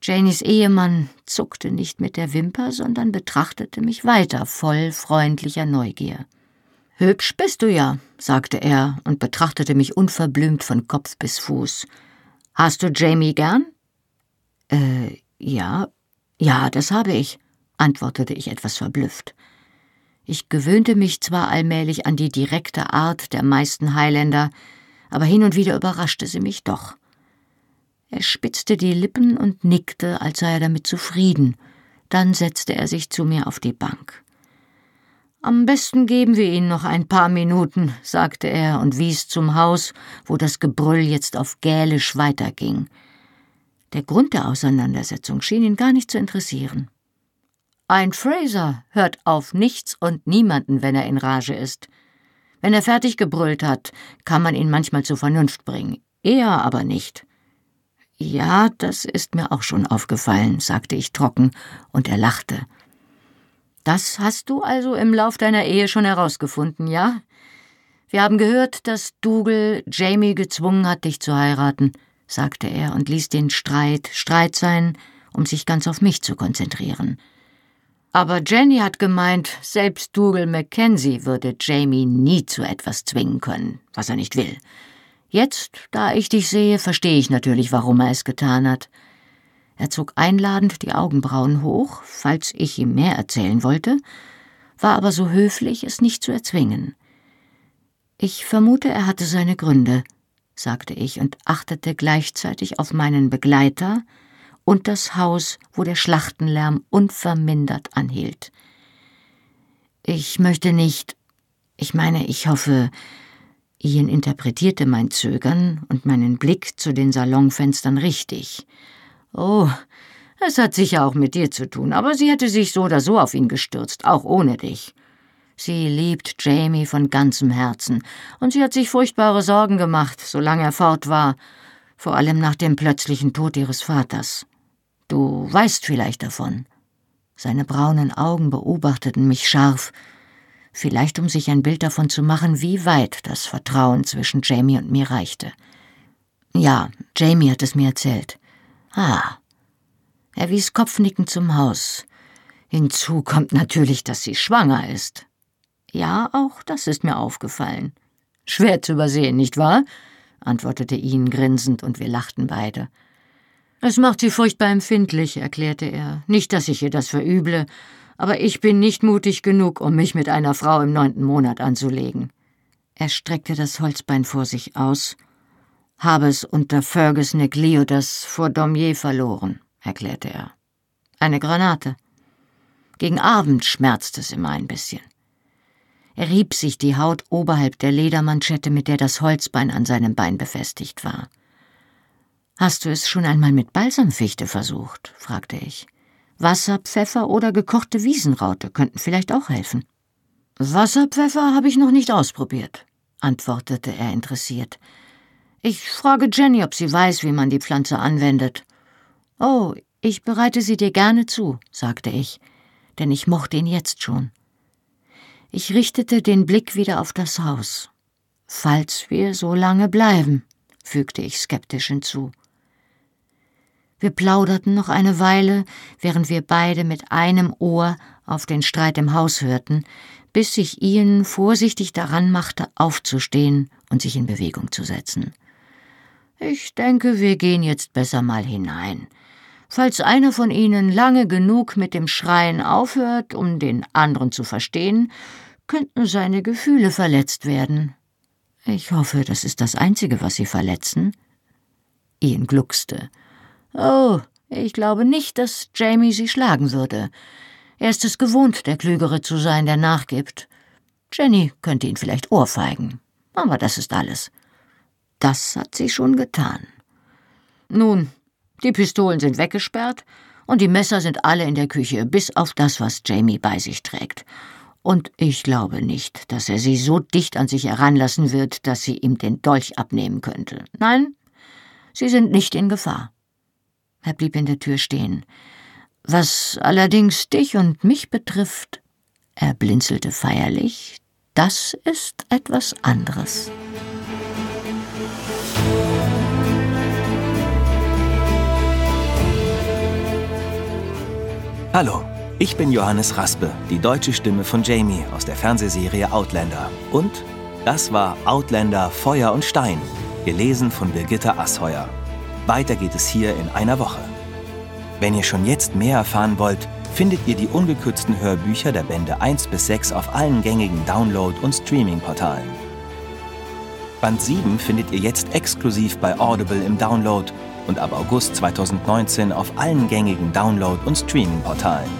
Janies Ehemann zuckte nicht mit der Wimper, sondern betrachtete mich weiter voll freundlicher Neugier. Hübsch bist du ja, sagte er und betrachtete mich unverblümt von Kopf bis Fuß. Hast du Jamie gern? Äh, ja, ja, das habe ich, antwortete ich etwas verblüfft. Ich gewöhnte mich zwar allmählich an die direkte Art der meisten Highlander, aber hin und wieder überraschte sie mich doch. Er spitzte die Lippen und nickte, als sei er damit zufrieden. Dann setzte er sich zu mir auf die Bank. Am besten geben wir Ihnen noch ein paar Minuten, sagte er und wies zum Haus, wo das Gebrüll jetzt auf Gälisch weiterging. Der Grund der Auseinandersetzung schien ihn gar nicht zu interessieren. Ein Fraser hört auf nichts und niemanden, wenn er in Rage ist. Wenn er fertig gebrüllt hat, kann man ihn manchmal zur Vernunft bringen, er aber nicht. Ja, das ist mir auch schon aufgefallen, sagte ich trocken, und er lachte. Das hast du also im Lauf deiner Ehe schon herausgefunden, ja? Wir haben gehört, dass Dougal Jamie gezwungen hat, dich zu heiraten, sagte er und ließ den Streit Streit sein, um sich ganz auf mich zu konzentrieren. Aber Jenny hat gemeint, selbst Dougal Mackenzie würde Jamie nie zu etwas zwingen können, was er nicht will. Jetzt, da ich dich sehe, verstehe ich natürlich, warum er es getan hat. Er zog einladend die Augenbrauen hoch, falls ich ihm mehr erzählen wollte, war aber so höflich, es nicht zu erzwingen. Ich vermute, er hatte seine Gründe, sagte ich und achtete gleichzeitig auf meinen Begleiter und das Haus, wo der Schlachtenlärm unvermindert anhielt. Ich möchte nicht. Ich meine, ich hoffe, Ian interpretierte mein Zögern und meinen Blick zu den Salonfenstern richtig. Oh, es hat sicher auch mit dir zu tun, aber sie hätte sich so oder so auf ihn gestürzt, auch ohne dich. Sie liebt Jamie von ganzem Herzen, und sie hat sich furchtbare Sorgen gemacht, solange er fort war, vor allem nach dem plötzlichen Tod ihres Vaters. Du weißt vielleicht davon. Seine braunen Augen beobachteten mich scharf, vielleicht um sich ein Bild davon zu machen, wie weit das Vertrauen zwischen Jamie und mir reichte. Ja, Jamie hat es mir erzählt. Ah. Er wies kopfnickend zum Haus. Hinzu kommt natürlich, dass sie schwanger ist. Ja, auch das ist mir aufgefallen. Schwer zu übersehen, nicht wahr? antwortete ihn grinsend, und wir lachten beide. Es macht sie furchtbar empfindlich, erklärte er. Nicht, dass ich ihr das verüble, aber ich bin nicht mutig genug, um mich mit einer Frau im neunten Monat anzulegen. Er streckte das Holzbein vor sich aus, habe es unter Fergus Negliodas vor Domier verloren, erklärte er. Eine Granate. Gegen Abend schmerzt es immer ein bisschen. Er rieb sich die Haut oberhalb der Ledermanschette, mit der das Holzbein an seinem Bein befestigt war. Hast du es schon einmal mit Balsamfichte versucht? fragte ich. Wasserpfeffer oder gekochte Wiesenraute könnten vielleicht auch helfen. Wasserpfeffer habe ich noch nicht ausprobiert, antwortete er interessiert. Ich frage Jenny, ob sie weiß, wie man die Pflanze anwendet. Oh, ich bereite sie dir gerne zu, sagte ich, denn ich mochte ihn jetzt schon. Ich richtete den Blick wieder auf das Haus. Falls wir so lange bleiben, fügte ich skeptisch hinzu. Wir plauderten noch eine Weile, während wir beide mit einem Ohr auf den Streit im Haus hörten, bis sich Ian vorsichtig daran machte, aufzustehen und sich in Bewegung zu setzen. Ich denke, wir gehen jetzt besser mal hinein. Falls einer von Ihnen lange genug mit dem Schreien aufhört, um den anderen zu verstehen, könnten seine Gefühle verletzt werden. Ich hoffe, das ist das Einzige, was Sie verletzen. Ian gluckste. Oh, ich glaube nicht, dass Jamie Sie schlagen würde. Er ist es gewohnt, der Klügere zu sein, der nachgibt. Jenny könnte ihn vielleicht ohrfeigen. Aber das ist alles. Das hat sie schon getan. Nun, die Pistolen sind weggesperrt und die Messer sind alle in der Küche, bis auf das, was Jamie bei sich trägt. Und ich glaube nicht, dass er sie so dicht an sich heranlassen wird, dass sie ihm den Dolch abnehmen könnte. Nein, sie sind nicht in Gefahr. Er blieb in der Tür stehen. Was allerdings dich und mich betrifft, er blinzelte feierlich, das ist etwas anderes. Hallo, ich bin Johannes Raspe, die deutsche Stimme von Jamie aus der Fernsehserie Outlander. Und das war Outlander Feuer und Stein, gelesen von Birgitta Asheuer. Weiter geht es hier in einer Woche. Wenn ihr schon jetzt mehr erfahren wollt, findet ihr die ungekürzten Hörbücher der Bände 1 bis 6 auf allen gängigen Download- und Streaming-Portalen. Band 7 findet ihr jetzt exklusiv bei Audible im Download und ab August 2019 auf allen gängigen Download- und Streaming-Portalen.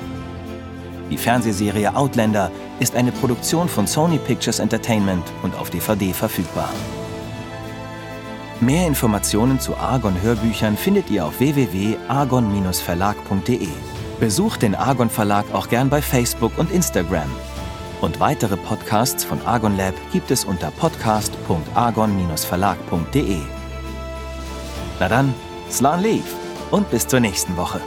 Die Fernsehserie Outlander ist eine Produktion von Sony Pictures Entertainment und auf DVD verfügbar. Mehr Informationen zu Argon Hörbüchern findet ihr auf www.argon-verlag.de. Besucht den Argon Verlag auch gern bei Facebook und Instagram. Und weitere Podcasts von Argon Lab gibt es unter podcast.argon-verlag.de. Na dann, Slan Leaf und bis zur nächsten Woche.